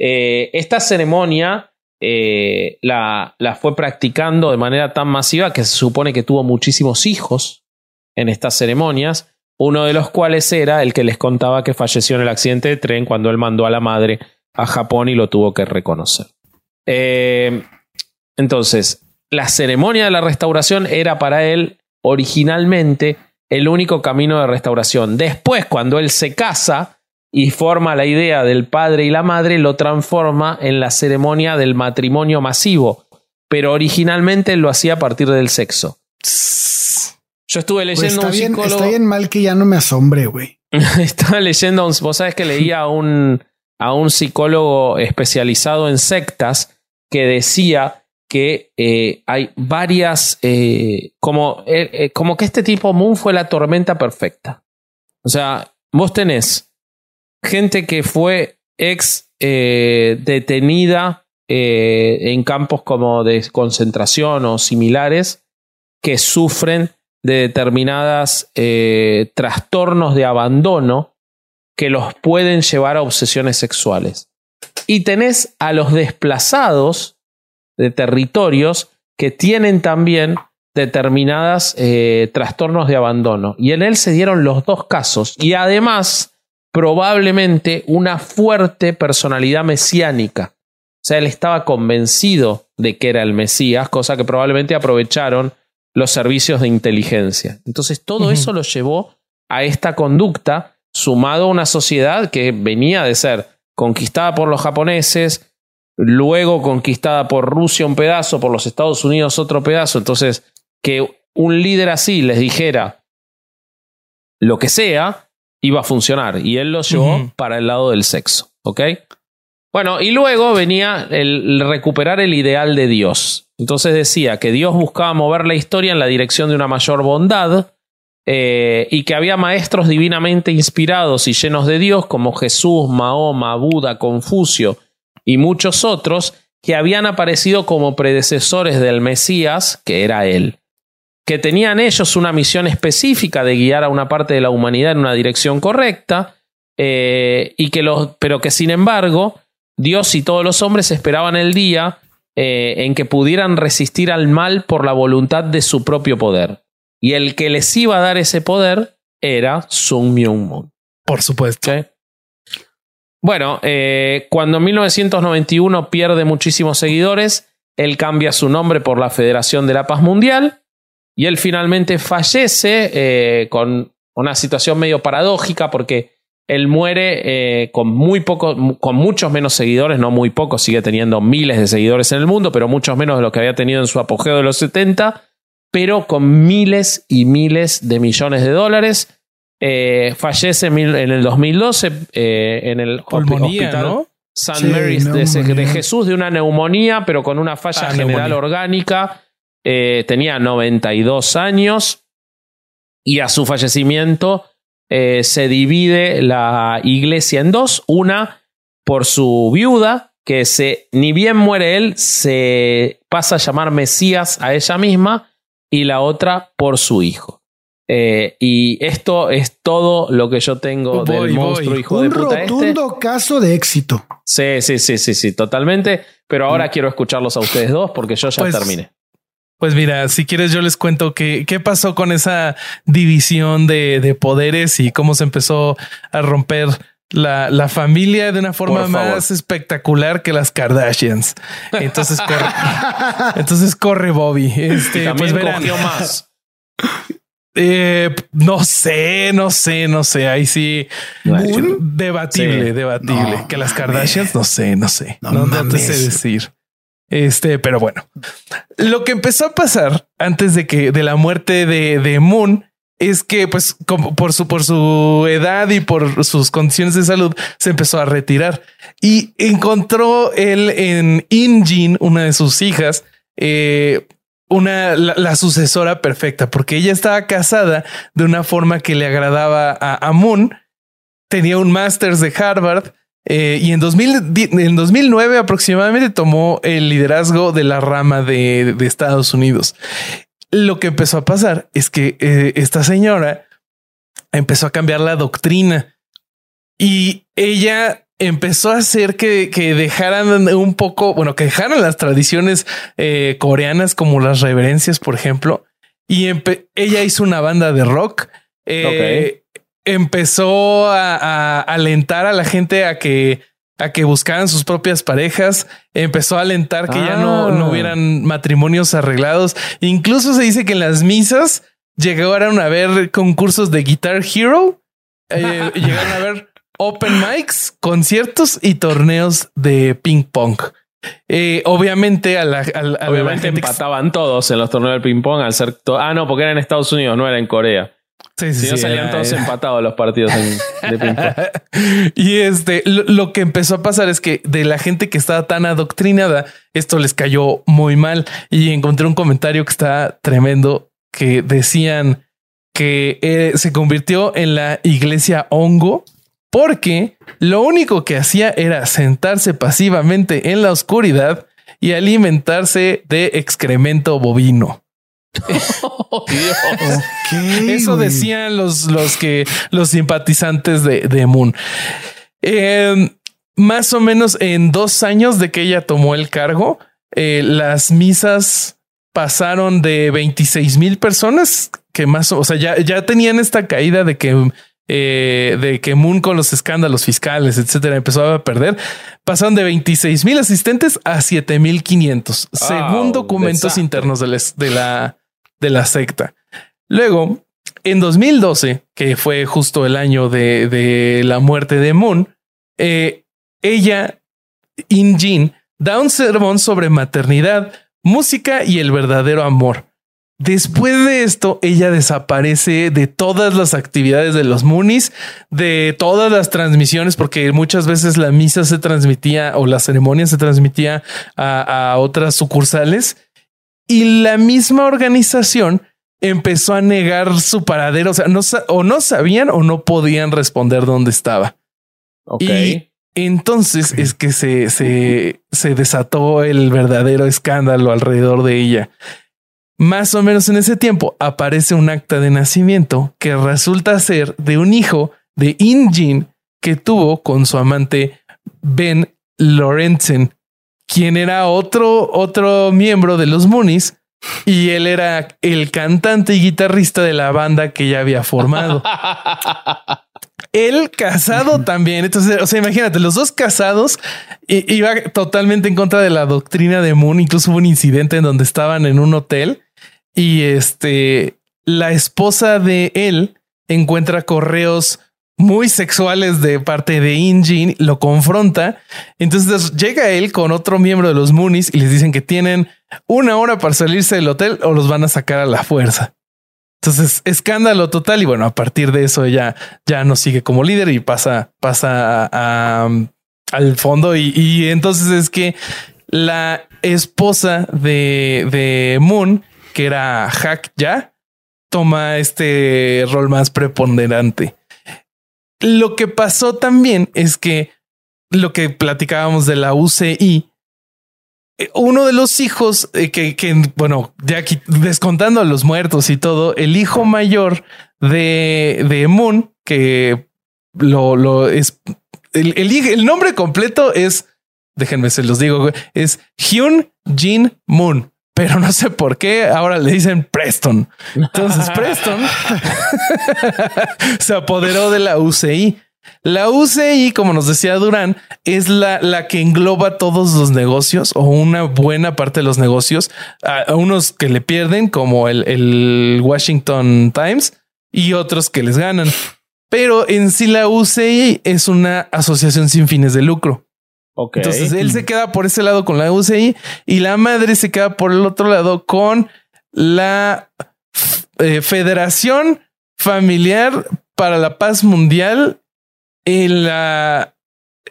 Eh, esta ceremonia eh, la, fue practicando de manera tan masiva que se supone que tuvo muchísimos hijos en estas ceremonias, uno de los cuales era el que les contaba que falleció en el accidente de tren cuando él mandó a la madre a Japón y lo tuvo que reconocer. entonces, la ceremonia de la restauración era para él originalmente el único camino de restauración. Después, cuando él se casa y forma la idea del padre y la madre, lo transforma en la ceremonia del matrimonio masivo, pero originalmente lo hacía a partir del sexo. Yo estuve pues leyendo un psicólogo. Está bien mal que ya no me asombre, güey. <laughs> Estaba leyendo, vos sabes que leía un, a un psicólogo especializado en sectas que decía que eh, hay varias, eh, como, eh, como que este tipo Moon fue la tormenta perfecta. O sea, vos tenés gente que fue ex detenida en campos como de concentración o similares que sufren de determinadas trastornos de abandono que los pueden llevar a obsesiones sexuales. Y tenés a los desplazados de territorios que tienen también determinadas eh, trastornos de abandono. Y en él se dieron los dos casos. Y además, probablemente una fuerte personalidad mesiánica. O sea, él estaba convencido de que era el Mesías, cosa que probablemente aprovecharon los servicios de inteligencia. Entonces, todo eso lo llevó a esta conducta, sumado a una sociedad que venía de ser conquistada por los japoneses, luego conquistada por Rusia un pedazo, por los Estados Unidos otro pedazo. Entonces, que un líder así les dijera lo que sea, iba a funcionar. Y él lo llevó para el lado del sexo. ¿Ok? Bueno, y luego venía el, recuperar el ideal de Dios. Entonces decía que Dios buscaba mover la historia en la dirección de una mayor bondad eh, y que había maestros divinamente inspirados y llenos de Dios como Jesús, Mahoma, Buda, Confucio y muchos otros que habían aparecido como predecesores del Mesías, que era él, que tenían ellos una misión específica de guiar a una parte de la humanidad en una dirección correcta, eh, y que los, pero que sin embargo Dios y todos los hombres esperaban el día eh, en que pudieran resistir al mal por la voluntad de su propio poder. Y el que les iba a dar ese poder era Sun Myung Moon. Por supuesto. Bueno, eh, cuando en 1991 pierde muchísimos seguidores, él cambia su nombre por la Federación de la Paz Mundial y él finalmente fallece eh, con una situación medio paradójica porque él muere eh, con muy con muchos menos seguidores, no muy pocos, sigue teniendo miles de seguidores en el mundo, pero muchos menos de lo que había tenido en su apogeo de los 70, pero con miles y miles de millones de dólares eh, fallece en el 2012 eh, en el hospital. San Mary's de, Jesús de una neumonía, pero con una falla ah, general orgánica. Eh, tenía 92 años y a su fallecimiento eh, se divide la iglesia en dos. Una por su viuda, que se, ni bien muere él, se pasa a llamar Mesías a ella misma, y la otra por su hijo. Eh, y esto es todo lo que yo tengo del monstruo hijo de puta. Un rotundo caso de éxito. Sí, sí, sí, sí, sí, totalmente. Pero ahora mm. quiero escucharlos a ustedes dos porque yo ya pues, terminé. Pues mira, si quieres, yo les cuento qué, qué pasó con esa división de, de, poderes y cómo se empezó a romper la, la familia de una forma más espectacular que las Kardashians. Entonces corre, <laughs> entonces corre Bobby. Este, pues más. Eh, no sé, no sé, no sé. Ahí sí, debatible, debatible. que las Kardashians, no sé, no sé. No, te sé decir. Este, pero bueno, lo que empezó a pasar antes de que de la muerte de, de Moon es que, pues, por su, por su edad y por sus condiciones de salud, se empezó a retirar y encontró él en Injin, una de sus hijas, eh, una la, sucesora perfecta, porque ella estaba casada de una forma que le agradaba a, Moon. Tenía un máster de Harvard eh, y en, 2000, en 2009 aproximadamente tomó el liderazgo de la rama de, de Estados Unidos. Lo que empezó a pasar es que eh, esta señora empezó a cambiar la doctrina y ella empezó a hacer que, dejaran un poco, bueno, que dejaran las tradiciones eh, coreanas como las reverencias, por ejemplo. Y ella hizo una banda de rock. Eh, empezó a, alentar a la gente a que a que buscaran sus propias parejas, empezó a alentar que ya no, no, ah. hubieran matrimonios arreglados. Incluso se dice que en las misas llegaron a ver concursos de Guitar Hero, eh, <laughs> llegaron a ver open mics, conciertos y torneos de ping pong. Eh, obviamente a la, obviamente empataban todos en los torneos de ping pong al ser ah no porque era en Estados Unidos no era en Corea Sí, sí, si no salían todos empatados los partidos de ping pong. <laughs> y este, lo, que empezó a pasar es que de la gente que estaba tan adoctrinada, esto les cayó muy mal. Y encontré un comentario que está tremendo que decían que eh, se convirtió en la iglesia hongo porque lo único que hacía era sentarse pasivamente en la oscuridad y alimentarse de excremento bovino. Oh, Eso decían los, los que los simpatizantes de, de Moon. Em, más o menos en dos años de que ella tomó el cargo, eh, las misas pasaron de 26 mil personas que más, o sea, ya, ya tenían esta caída de que eh, de que Moon con los escándalos fiscales, etcétera, empezó a perder, pasaron de 26 mil asistentes a 7 mil 500, según documentos internos de la, de la, secta. Luego, en 2012, que fue justo el año de, la muerte de Moon, eh, ella, In da un sermón sobre maternidad, música y el verdadero amor. Después de esto, ella desaparece de todas las actividades de los Moonies, de todas las transmisiones, porque muchas veces la misa se transmitía o la ceremonia se transmitía a, otras sucursales y la misma organización empezó a negar su paradero. O sea, no, o no sabían o no podían responder dónde estaba. Y entonces es que se, se, se desató el verdadero escándalo alrededor de ella. Más o menos en ese tiempo aparece un acta de nacimiento que resulta ser de un hijo de Injin que tuvo con su amante Ben Lorenzen, quien era otro, otro miembro de los Moonies y él era el cantante y guitarrista de la banda que ya había formado. <laughs> él casado también. Entonces, o sea, imagínate, los dos casados iba totalmente en contra de la doctrina de Moon. Incluso hubo un incidente en donde estaban en un hotel y este, la esposa de él encuentra correos muy sexuales de parte de Injin, lo confronta. Entonces llega él con otro miembro de los Moonies y les dicen que tienen una hora para salirse del hotel o los van a sacar a la fuerza. Entonces, escándalo total. Y bueno, a partir de eso ella ya no sigue como líder y pasa, pasa a, al fondo. Y, entonces es que la esposa de, de Moon, que era Hack ya, toma este rol más preponderante. Lo que pasó también es que lo que platicábamos de la UCI, eh, uno de los hijos eh, que, que, bueno, ya aquí descontando a los muertos y todo, el hijo mayor de, de Moon, que lo, lo es el, el, nombre completo es, déjenme se los digo, es Hyun Jin Moon pero no sé por qué ahora le dicen Preston. Entonces Preston <laughs> se apoderó de la UCI. La UCI, como nos decía Durán, es la, la que engloba todos los negocios o una buena parte de los negocios, a, unos que le pierden, como el, el Washington Times, y otros que les ganan. Pero en sí la UCI es una asociación sin fines de lucro. Entonces él se queda por ese lado con la UCI y la madre se queda por el otro lado con la eh, Federación Familiar para la Paz Mundial en la,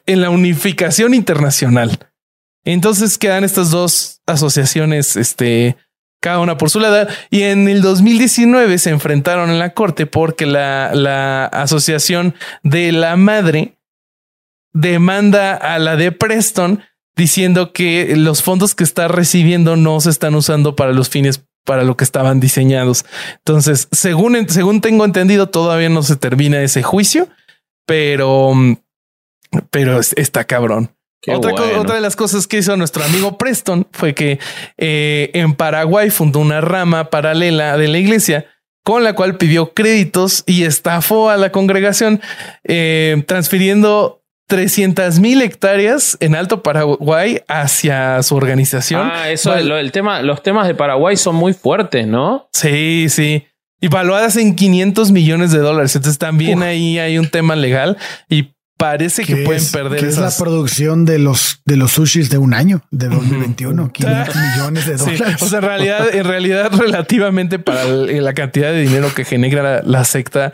en la unificación internacional. Entonces quedan estas dos asociaciones, este, cada una por su lado. Y en el 2019 se enfrentaron en la corte porque la, la asociación de la madre demanda a la de Preston diciendo que los fondos que está recibiendo no se están usando para los fines para lo que estaban diseñados. Entonces, según, según tengo entendido, todavía no se termina ese juicio, pero, pero está cabrón. Otra, otra, de las cosas que hizo nuestro amigo Preston fue que eh, en Paraguay fundó una rama paralela de la iglesia con la cual pidió créditos y estafó a la congregación, eh, transfiriendo 300 mil hectáreas en Alto Paraguay hacia su organización. Ah, eso, el tema, los temas de Paraguay son muy fuertes, ¿no? Sí, sí. Y valuadas en 500 millones de dólares. Entonces también ahí hay un tema legal y parece que pueden perder. Que es la producción de los de los sushis de un año de 2021, 500 <laughs> millones de dólares. O sea, en realidad, en realidad, <laughs> relativamente para la cantidad de dinero que genera la secta,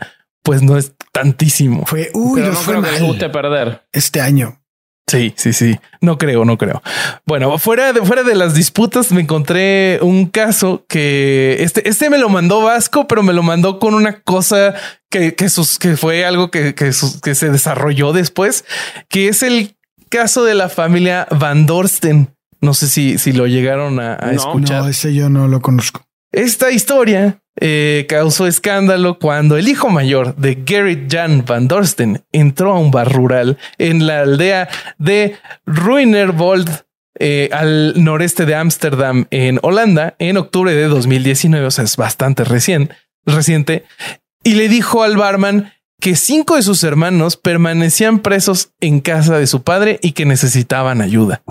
pues no es tantísimo. Fue, uy, no creo que guste perder. Este año. Sí, sí, sí. No creo, no creo. Bueno, fuera de, fuera de las disputas, me encontré un caso que este, este me lo mandó Vasco, pero me lo mandó con una cosa que, que, sus, que fue algo que, que, que se desarrolló después, que es el caso de la familia Van Dorsten. No sé si, si lo llegaron a, escuchar. No, ese yo no lo conozco. Esta historia eh, causó escándalo cuando el hijo mayor de Gerrit Jan van Dorsten entró a un bar rural en la aldea de Ruinerwold eh, al noreste de Ámsterdam en Holanda en octubre de 2019, o sea, es bastante recién, reciente, y le dijo al barman que cinco de sus hermanos permanecían presos en casa de su padre y que necesitaban ayuda.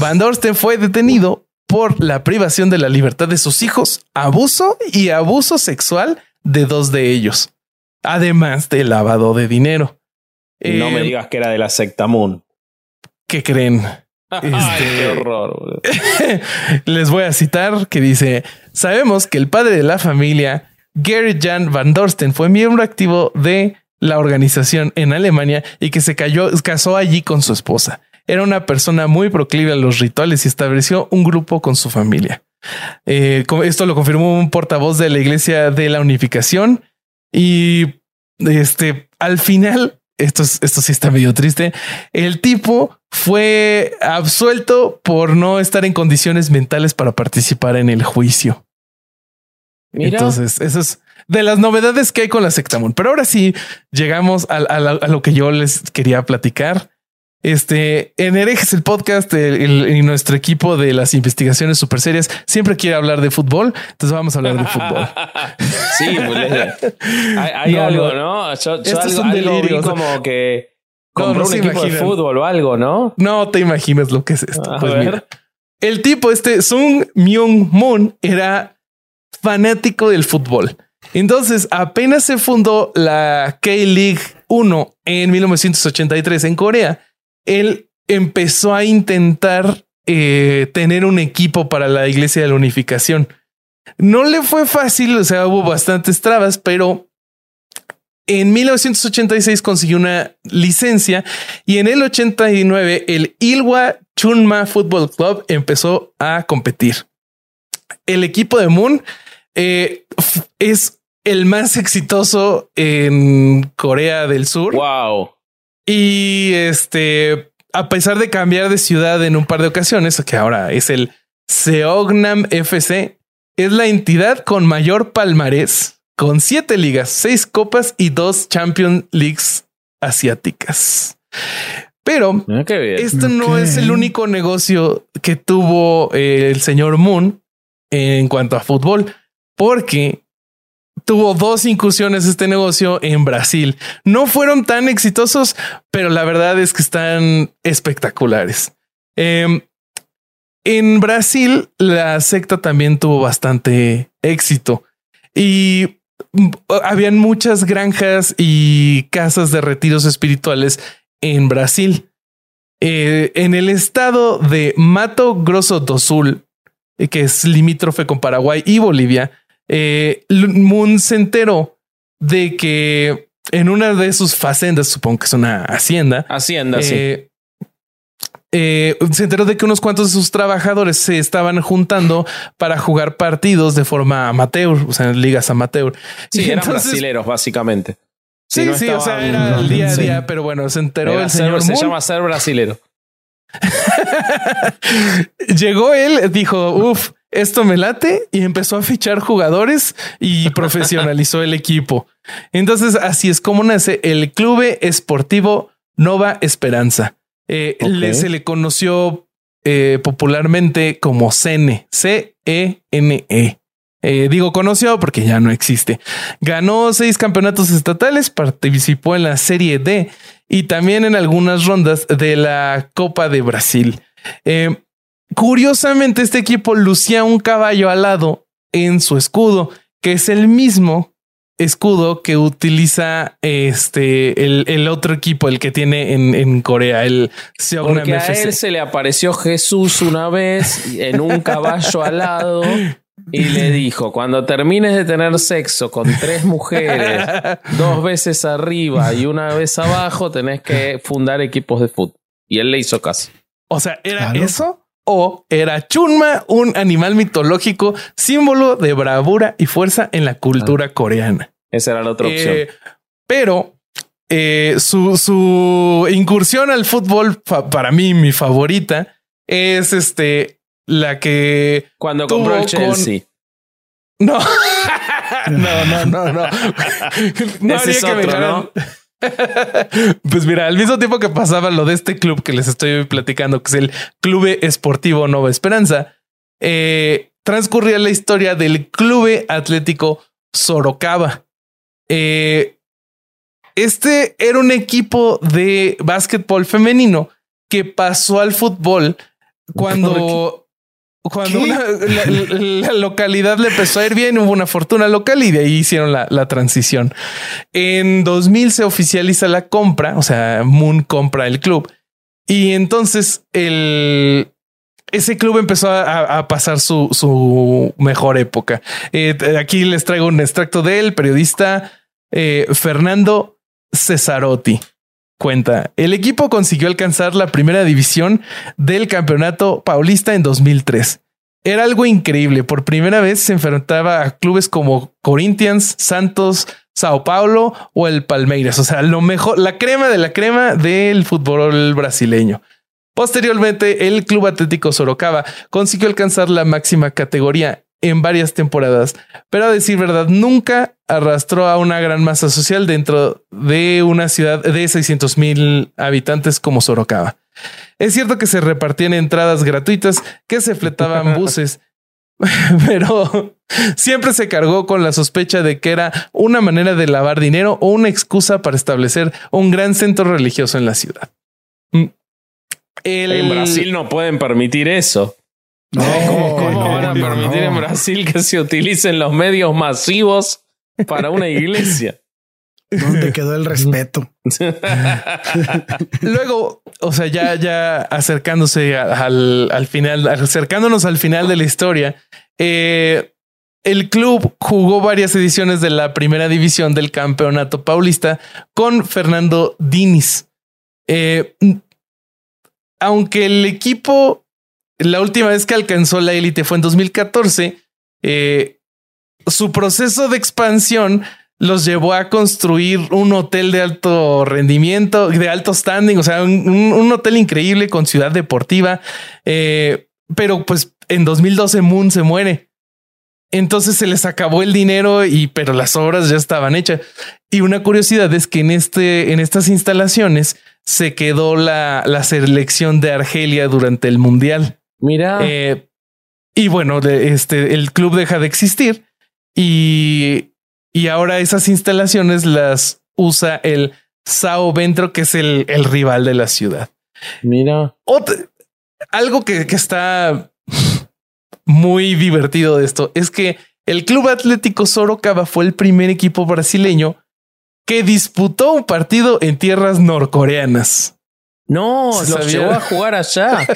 Van Dorsten fue detenido por la privación de la libertad de sus hijos, abuso y abuso sexual de dos de ellos, además de lavado de dinero. No me eh, digas que era de la secta Moon. ¿Qué creen? <laughs> Este, qué horror. <laughs> Les voy a citar que dice, sabemos que el padre de la familia, Gary Jan Van Dorsten, fue miembro activo de la organización en Alemania y que se cayó, casó allí con su esposa. Era una persona muy proclive a los rituales y estableció un grupo con su familia. Eh, esto lo confirmó un portavoz de la Iglesia de la Unificación y este al final esto, esto sí está medio triste. El tipo fue absuelto por no estar en condiciones mentales para participar en el juicio. Entonces, eso es de las novedades que hay con la Sectamón. Pero ahora sí llegamos a, lo que yo les quería platicar. Este, en Herejes, el podcast y nuestro equipo de las investigaciones super serias siempre quiere hablar de fútbol. Entonces vamos a hablar de fútbol. <laughs> sí, <laughs> hay, algo, ¿no? Yo, algo, como que <laughs> compró un equipo de fútbol o algo, ¿no? No te imaginas lo que es esto. pues mira, el tipo este, Sung Myung Moon, era fanático del fútbol. Entonces, apenas se fundó la K-League 1 en 1983 en Corea él empezó a intentar eh, tener un equipo para la Iglesia de la Unificación. No le fue fácil, o sea, hubo bastantes trabas, pero En 1986 consiguió una licencia y en el 89 el Ilwa Chunma Football Club empezó a competir. El equipo de Moon eh, es el más exitoso en Corea del Sur. Wow. Y este, a pesar de cambiar de ciudad en un par de ocasiones, que ahora es el Seognam FC, es la entidad con mayor palmarés con siete ligas, seis copas y dos Champions Leagues asiáticas. Pero ah, esto no es el único negocio que tuvo eh, el señor Moon en cuanto a fútbol, porque tuvo dos incursiones este negocio en Brasil. No fueron tan exitosos, pero la verdad es que están espectaculares. Em, en Brasil, la secta también tuvo bastante éxito y habían muchas granjas y casas de retiros espirituales en Brasil. Eh, en el estado de Mato Grosso do Sul, eh, que es limítrofe con Paraguay y Bolivia, eh, Moon se enteró de que en una de sus facendas, supongo que es una hacienda, hacienda, sí eh, se enteró de que unos cuantos de sus trabajadores se estaban juntando para jugar partidos de forma amateur, o sea, en ligas amateur. Sí, eran brasileros, básicamente. sí, sí, o sea, era el día a día, pero bueno, se enteró el señor. se llama ser brasilero. <laughs> Llegó él, dijo, uff, esto me late y empezó a fichar jugadores y <laughs> profesionalizó el equipo. Entonces, así es como nace el Club Esportivo Nova Esperanza. Eh, se le conoció eh, popularmente como CENE, C-E-N-E. Eh, digo conoció porque ya no existe. Ganó seis campeonatos estatales, participó en la Serie D y también en algunas rondas de la Copa de Brasil. Curiosamente, este equipo lucía un caballo alado en su escudo, que es el mismo escudo que utiliza este el, otro equipo, el que tiene en, Corea, el Seognam Porque a él se le apareció Jesús una vez en un caballo alado y le dijo, cuando termines de tener sexo con tres mujeres, dos veces arriba y una vez abajo, tenés que fundar equipos de fútbol. Y él le hizo caso. O sea, ¿era eso? O era Chunma, un animal mitológico, símbolo de bravura y fuerza en la cultura coreana. Esa era la otra opción. Eh, pero eh, su, su, incursión al fútbol, para mí, mi favorita, es este la que cuando compró el Chelsea. <laughs> No. no, no, no, <laughs> no. no es otro, ¿no? <laughs> pues mira, al mismo tiempo que pasaba lo de este club que les estoy platicando, que es el Club Esportivo Nueva Esperanza, eh, transcurría la historia del Club Atlético Sorocaba. Eh, este era un equipo de básquetbol femenino que pasó al fútbol cuando cuando la, localidad le empezó a ir bien, hubo una fortuna local y de ahí hicieron la, la, transición. En 2000 se oficializa la compra, o sea, Moon compra el club y entonces el, ese club empezó a, pasar su, su, mejor época. Eh, aquí les traigo un extracto del periodista eh, Fernando Cesarotti cuenta, el equipo consiguió alcanzar la primera división del campeonato paulista en 2003. Era algo increíble. Por primera vez se enfrentaba a clubes como Corinthians, Santos, Sao Paulo o el Palmeiras. O sea, lo mejor, la crema de la crema del fútbol brasileño. Posteriormente, el Club Atlético Sorocaba consiguió alcanzar la máxima categoría en varias temporadas, pero a decir verdad, nunca arrastró a una gran masa social dentro de una ciudad de 600 mil habitantes como Sorocaba. Es cierto que se repartían entradas gratuitas, que se fletaban <laughs> buses, <laughs> pero siempre se cargó con la sospecha de que era una manera de lavar dinero o una excusa para establecer un gran centro religioso en la ciudad. Mm. En Brasil no pueden permitir eso. <laughs> No, ¿Cómo, van a permitir en Brasil que se utilicen los medios masivos para una iglesia? <laughs> ¿Dónde quedó el respeto? <laughs> Luego, o sea, ya, ya acercándose al, al, final, acercándonos al final de la historia, eh, el club jugó varias ediciones de la primera división del campeonato paulista con Fernando Diniz. Eh, aunque el equipo, la última vez que alcanzó la élite fue en 2014, eh, su proceso de expansión los llevó a construir un hotel de alto rendimiento, de alto standing, o sea, un, hotel increíble con ciudad deportiva. Eh, pero pues en 2012 Moon se muere. Entonces se les acabó el dinero y pero las obras ya estaban hechas. Y una curiosidad es que en este en estas instalaciones se quedó la, la selección de Argelia durante el mundial. Mira. Eh, y bueno, este el club deja de existir y y ahora esas instalaciones las usa el Sao Ventro, que es el, el rival de la ciudad. Mira. algo que, que está muy divertido de esto es que el Club Atlético Sorocaba fue el primer equipo brasileño que disputó un partido en tierras norcoreanas. No, se llevó a jugar allá. <laughs>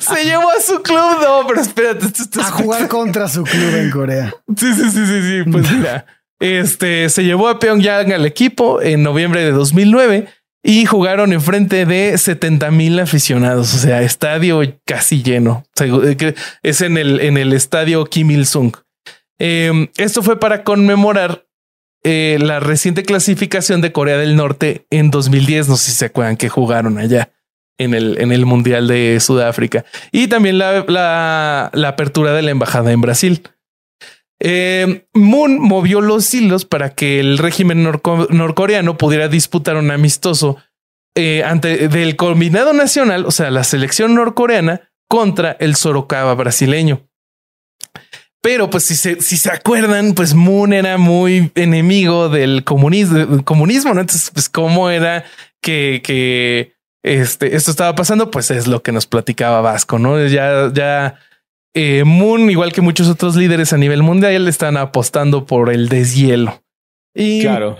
se llevó a su club. No, pero espérate. a jugar contra su club en Corea. Sí, sí, sí, sí, sí. Pues <laughs> mira, este se llevó a Pyongyang al equipo en noviembre de 2009 y jugaron en frente de 70 mil aficionados. O sea, estadio casi lleno. Es en el, en el estadio Kim Il Sung. Em, esto fue para conmemorar eh, la reciente clasificación de Corea del Norte en 2010. No sé si se acuerdan que jugaron allá en el, en el Mundial de Sudáfrica y también la, la, apertura de la embajada en Brasil. Eh, Moon movió los hilos para que el régimen norcoreano pudiera disputar un amistoso eh, ante del combinado nacional, o sea, la selección norcoreana contra el Sorocaba brasileño. Pero pues si se, si se acuerdan, pues Moon era muy enemigo del comunismo, comunismo ¿no? Entonces, pues cómo era que, que este, esto estaba pasando, pues es lo que nos platicaba Vasco, ¿no? Ya, ya eh, Moon, igual que muchos otros líderes a nivel mundial, están apostando por el deshielo. Y claro.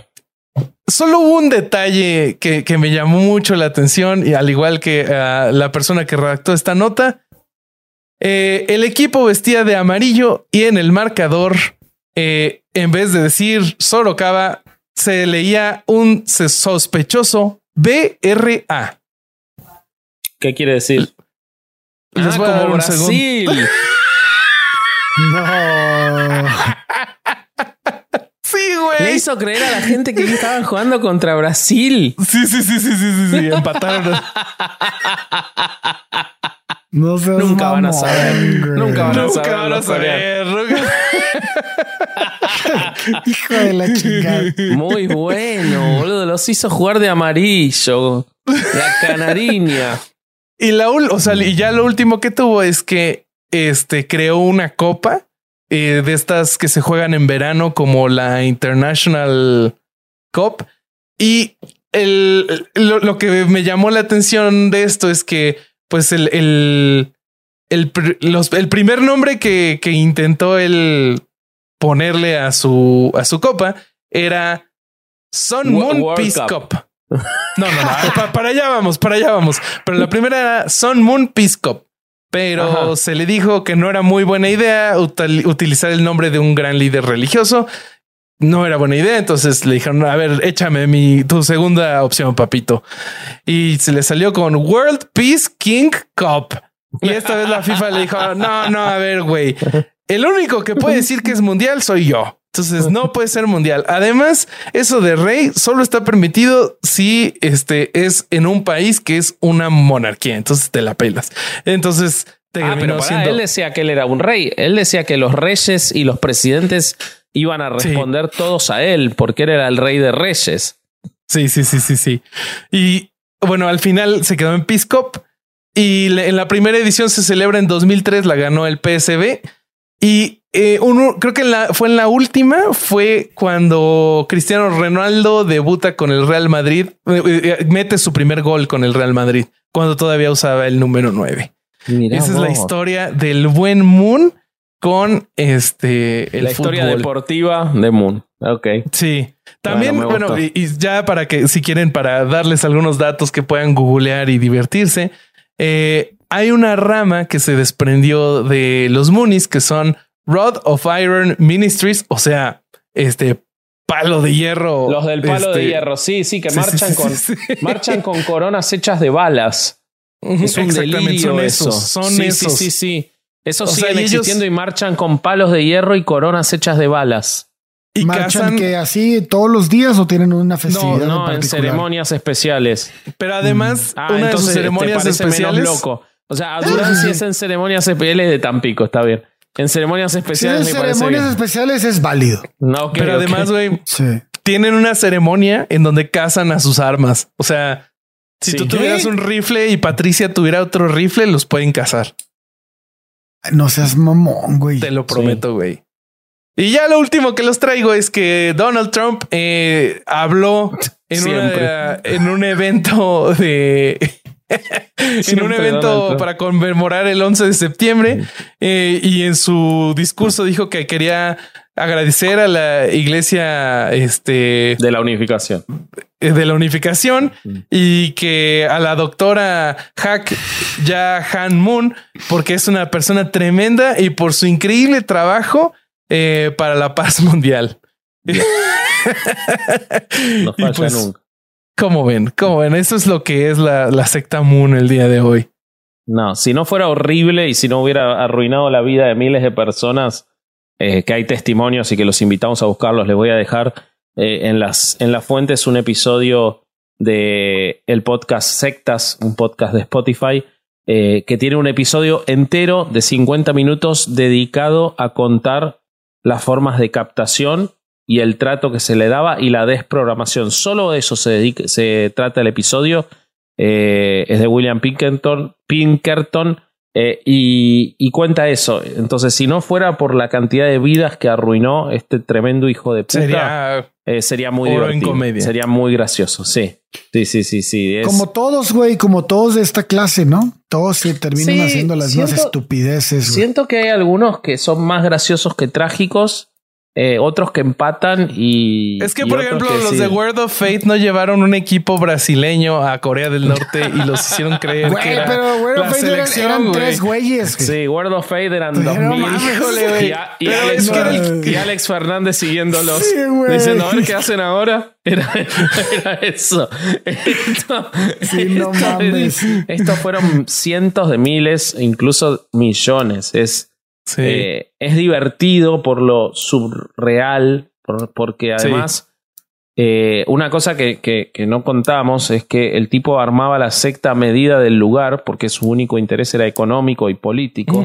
Solo hubo un detalle que, que me llamó mucho la atención y al igual que uh, la persona que redactó esta nota, eh, el equipo vestía de amarillo y en el marcador, eh, en vez de decir Sorocaba, se leía un sospechoso BRA. ¿Qué quiere decir? ah, como Brasil. <laughs> no. <laughs> Sí, güey. Le hizo creer a la gente que estaban jugando contra Brasil. Sí, sí, sí, sí, sí, sí, sí. Empataron. <laughs> No sé. Nunca van a saber. Nunca van a saber. Van a saber. <laughs> Hijo de la chingada. Muy bueno, boludo. Los hizo jugar de amarillo. La canariña. Y la o sea, y ya lo último que tuvo es que este creó una copa eh, de estas que se juegan en verano, como la International Cup. Y el, lo que me llamó la atención de esto es que pues el, el, el, el primer nombre que, que intentó él ponerle a su, a su copa era Sun Moon Peace Cup. No, no, no, para allá vamos, para allá vamos. Pero la primera era Sun Moon Peace Cup. Pero se le dijo que no era muy buena idea utilizar el nombre de un gran líder religioso. No era buena idea. Entonces le dijeron, a ver, échame mi, tu segunda opción, papito. Y se le salió con World Peace King Cup. Y esta vez la FIFA le dijo, no, no, a ver, güey. El único que puede decir que es mundial soy yo. Entonces no puede ser mundial. Además, eso de rey solo está permitido si este es en un país que es una monarquía. Entonces te la pelas. Entonces ah, pero él decía que él era un rey. Él decía que los reyes y los presidentes iban a responder todos a él porque él era el rey de reyes. Sí, sí, sí, sí, sí. Y bueno, al final se quedó en Piscop y en la primera edición se celebra en 2003, la ganó el PSB y eh, uno, creo que la, fue en la última, fue cuando Cristiano Ronaldo debuta con el Real Madrid, eh, eh, mete su primer gol con el Real Madrid, cuando todavía usaba el número 9. Esa es la historia del buen Moon con este la historia deportiva de Moon. Ok. Sí. También, bueno, y, ya para que si quieren, para darles algunos datos que puedan googlear y divertirse. hay una rama que se desprendió de los Moonies que son Rod of Iron Ministries, o sea, este palo de hierro. Los del palo de este, hierro, sí, sí, que marchan, con, marchan con coronas hechas de balas. Es un delirio son eso. Son esos. Sí, sí, sí. Esos siguen existiendo y marchan con palos de hierro y coronas hechas de balas. ¿Y marchan que así todos los días o tienen una festividad? No, no, en, ceremonias especiales. Pero además, mm. una de sus ceremonias especiales. loco. O sea, a Durán sí es en ceremonias especiales de Tampico, está bien. En ceremonias especiales. en ceremonias especiales es válido. No, pero además, güey, tienen una ceremonia en donde cazan a sus armas. O sea, si tú tuvieras un rifle y Patricia tuviera otro rifle, los pueden cazar. No seas mamón, güey. Te lo prometo, güey. Y ya lo último que los traigo es que Donald Trump eh, habló en, en un evento de <laughs> en un evento para conmemorar el 11 de septiembre eh, y en su discurso dijo que quería agradecer a la iglesia este, de la unificación de la unificación y que a la doctora Hack Ya Han Moon porque es una persona tremenda y por su increíble trabajo eh, para la paz <laughs> mundial. no falla pues, nunca. ¿Cómo ven? ¿Cómo ven? Eso es lo que es la, la secta Moon el día de hoy. No, si no fuera horrible y si no hubiera arruinado la vida de miles de personas, eh, que hay testimonios y que los invitamos a buscarlos, les voy a dejar eh, en, las, en las fuentes un episodio de el podcast Sectas, un podcast de Spotify, eh, que tiene un episodio entero de 50 minutos dedicado a contar las formas de captación y el trato que se le daba y la desprogramación. Solo eso se, se trata el episodio. Eh, es de William Pinkerton, Pinkerton y, cuenta eso. Entonces, si no fuera por la cantidad de vidas que arruinó este tremendo hijo de puta, eh, sería muy divertido. Sería muy gracioso, sí. Sí, sí, sí, sí. Como todos, güey, como todos de esta clase, ¿no? Todos se terminan haciendo las más estupideces. Siento que hay algunos que son más graciosos que trágicos eh, otros que empatan y. Es que, por ejemplo, los de Word of Fate no llevaron un equipo brasileño a Corea del Norte y los hicieron creer que era pero Word of Fate eran, tres güeyes. Sí, Word of Fate eran dos mil. y, Alex, Fernández siguiéndolos. diciendo, a ver qué hacen ahora. Era, <laughs> eso. Esto, no mames. Estos fueron cientos de miles, incluso millones. Es eh, es divertido por lo surreal, porque además eh, una cosa que, que, no contamos es que el tipo armaba la secta a medida del lugar, porque su único interés era económico y político.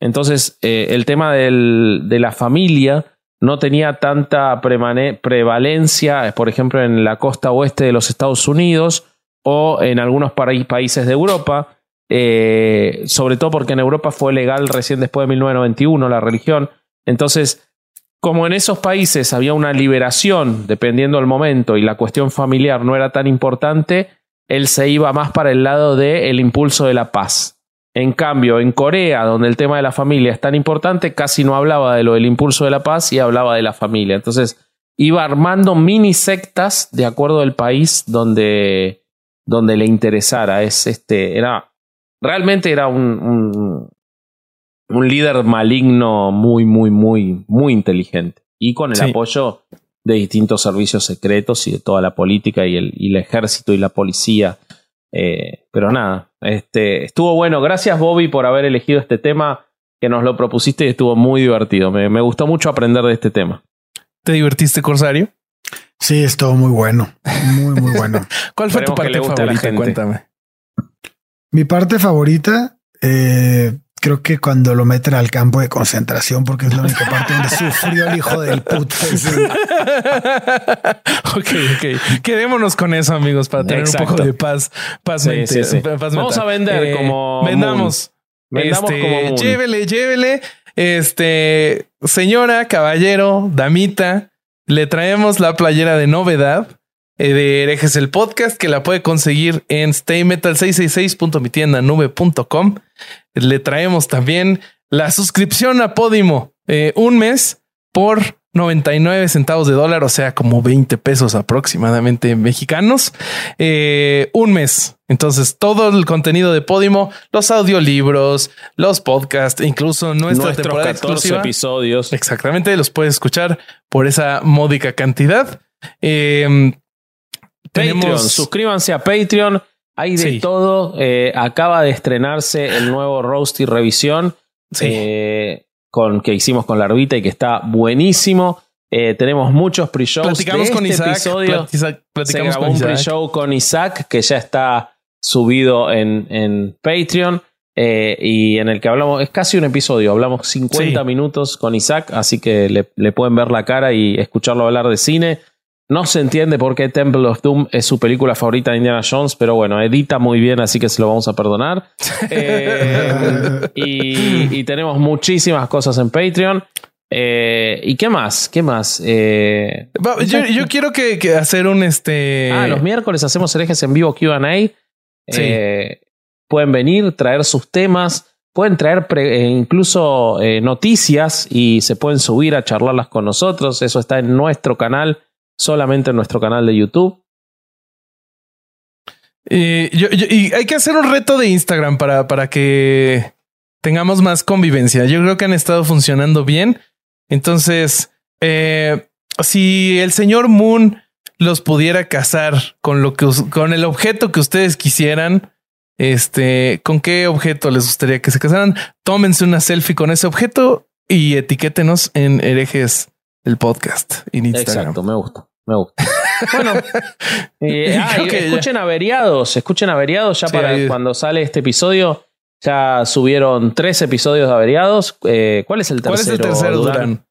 Entonces, eh, el tema del, de la familia no tenía tanta prevalencia, por ejemplo, en la costa oeste de los Estados Unidos o en algunos países de Europa. Eh, sobre todo porque en Europa fue legal recién después de 1991 la religión. Entonces, como en esos países había una liberación, dependiendo del momento, y la cuestión familiar no era tan importante, él se iba más para el lado del impulso de la paz. En cambio, en Corea, donde el tema de la familia es tan importante, casi no hablaba de lo del impulso de la paz y hablaba de la familia. Entonces, iba armando mini sectas de acuerdo al país donde, donde le interesara. Es este, era realmente era un, un, líder maligno muy, muy, muy, muy inteligente. Y con el apoyo de distintos servicios secretos y de toda la política y el, y el ejército y la policía. Eh, pero nada, este, estuvo bueno. Gracias Bobby por haber elegido este tema que nos lo propusiste y estuvo muy divertido. Me, me gustó mucho aprender de este tema. ¿Te divertiste, Corsario? Sí, estuvo muy bueno. Muy, muy bueno. <laughs> ¿Cuál fue tu parte favorita? Cuéntame. Mi parte favorita, eh, creo que cuando lo meten al campo de concentración, porque es la única parte donde sufrió el hijo del puto. <laughs> ok, ok. Quedémonos con eso, amigos, para tener un poco de paz. Paz, Vamos a vender eh, como. Vendamos. Vendamos este, como. Llévele, llévele. Este, señora, caballero, damita, le traemos la playera de novedad de Herejes el Podcast, que la puede conseguir en staymetal666.mitiendanube.com. Le traemos también la suscripción a Podimo, eh, un mes por 99 centavos de dólar, o sea, como 20 pesos aproximadamente mexicanos, eh, un mes. Entonces, todo el contenido de Podimo, los audiolibros, los podcasts, incluso nuestra Nuestros temporada 14 episodios. Exactamente, los puedes escuchar por esa módica cantidad. Eh, Patreon, suscríbanse a Patreon. Hay de todo. Eh, acaba de estrenarse el nuevo Roasty Revisión. Eh, con, que hicimos con la Arbita y que está buenísimo. Eh, tenemos muchos pre-shows. Platicamos con este Isaac. Episodio. platicamos se grabó con un pre-show con Isaac que ya está subido en, en Patreon. eh, y en el que hablamos, es casi un episodio, hablamos 50 Sí. minutos con Isaac, así que le, le pueden ver la cara y escucharlo hablar de cine. No se entiende por qué Temple of Doom es su película favorita de Indiana Jones, pero bueno, edita muy bien, así que se lo vamos a perdonar. <laughs> Eh, y, y tenemos muchísimas cosas en Patreon. Eh, ¿Y qué más? ¿Qué más? Eh, Yo, yo quiero que, que hacer un este. ah, los miércoles hacemos herejes en vivo QA. Eh, pueden venir, traer sus temas, pueden traer pre- incluso eh, noticias y se pueden subir a charlarlas con nosotros. Eso está en nuestro canal, solamente en nuestro canal de YouTube. Yo- yo- y hay que hacer un reto de Instagram para, para que tengamos más convivencia. Yo creo que han estado funcionando bien. Entonces, eh, si el señor Moon los pudiera casar con lo que con el objeto que ustedes quisieran, este, ¿con qué objeto les gustaría que se casaran? Tómense una selfie con ese objeto y etiquétenos en herejes el podcast en Instagram. Exacto, me gusta. Me gusta. <laughs> Bueno, eh, ah, y ya- escuchen averiados, escuchen averiados ya Sí, para ahí- cuando sale este episodio. Ya subieron tres episodios de averiados. Eh, ¿Cuál es el tercero? ¿Cuál es el tercero, Durán?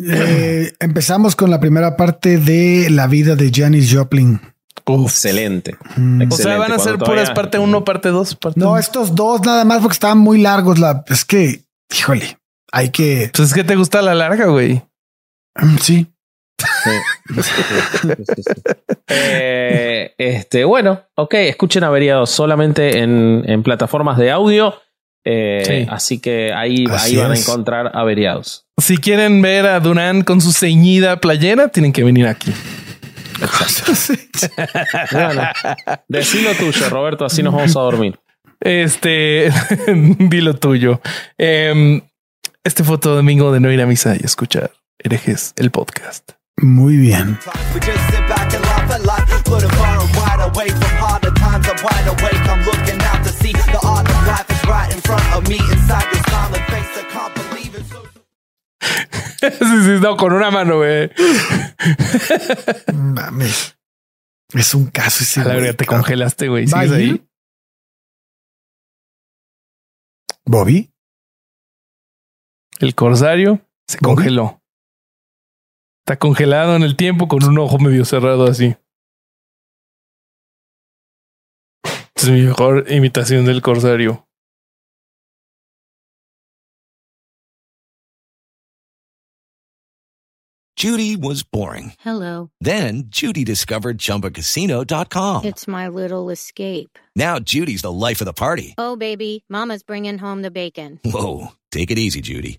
Eh, empezamos con la primera parte de la vida de Janis Joplin. Excelente. Mm. O sea, van a ser puras todavía- parte 1, parte 2, parte No, uno. estos dos nada más porque estaban muy largos. La, es que, híjole, hay que. Pues es que te gusta la larga, güey. Mm, <laughs> Sí. Eh, este, bueno, ok, escuchen averiados solamente en, en plataformas de audio. Eh, Sí. Así que ahí, Así ahí van a encontrar averiados. Si quieren ver a Durán con su ceñida playera, tienen que venir aquí. <laughs> Bueno, decí lo tuyo, Roberto, así nos vamos a dormir. Este, <laughs> di lo tuyo. Em, este fue todo domingo de no ir a misa y escuchar herejes, el podcast. Muy bien. <laughs> Sí, sí, no, con una mano, güey. <laughs> Mames. Es un caso ese. A la verga, te congelaste, güey. ¿Va a ¿Sigues ahí? Bobby. El corsario se ¿Bobby? congeló. Está congelado en el tiempo con un ojo medio cerrado así. Es mi mejor imitación del corsario. Judy was boring. Hello. Then Judy discovered ChumbaCasino.com. It's my little escape. Now Judy's the life of the party. Oh, baby, Mama's bringing home the bacon. Whoa, take it easy, Judy.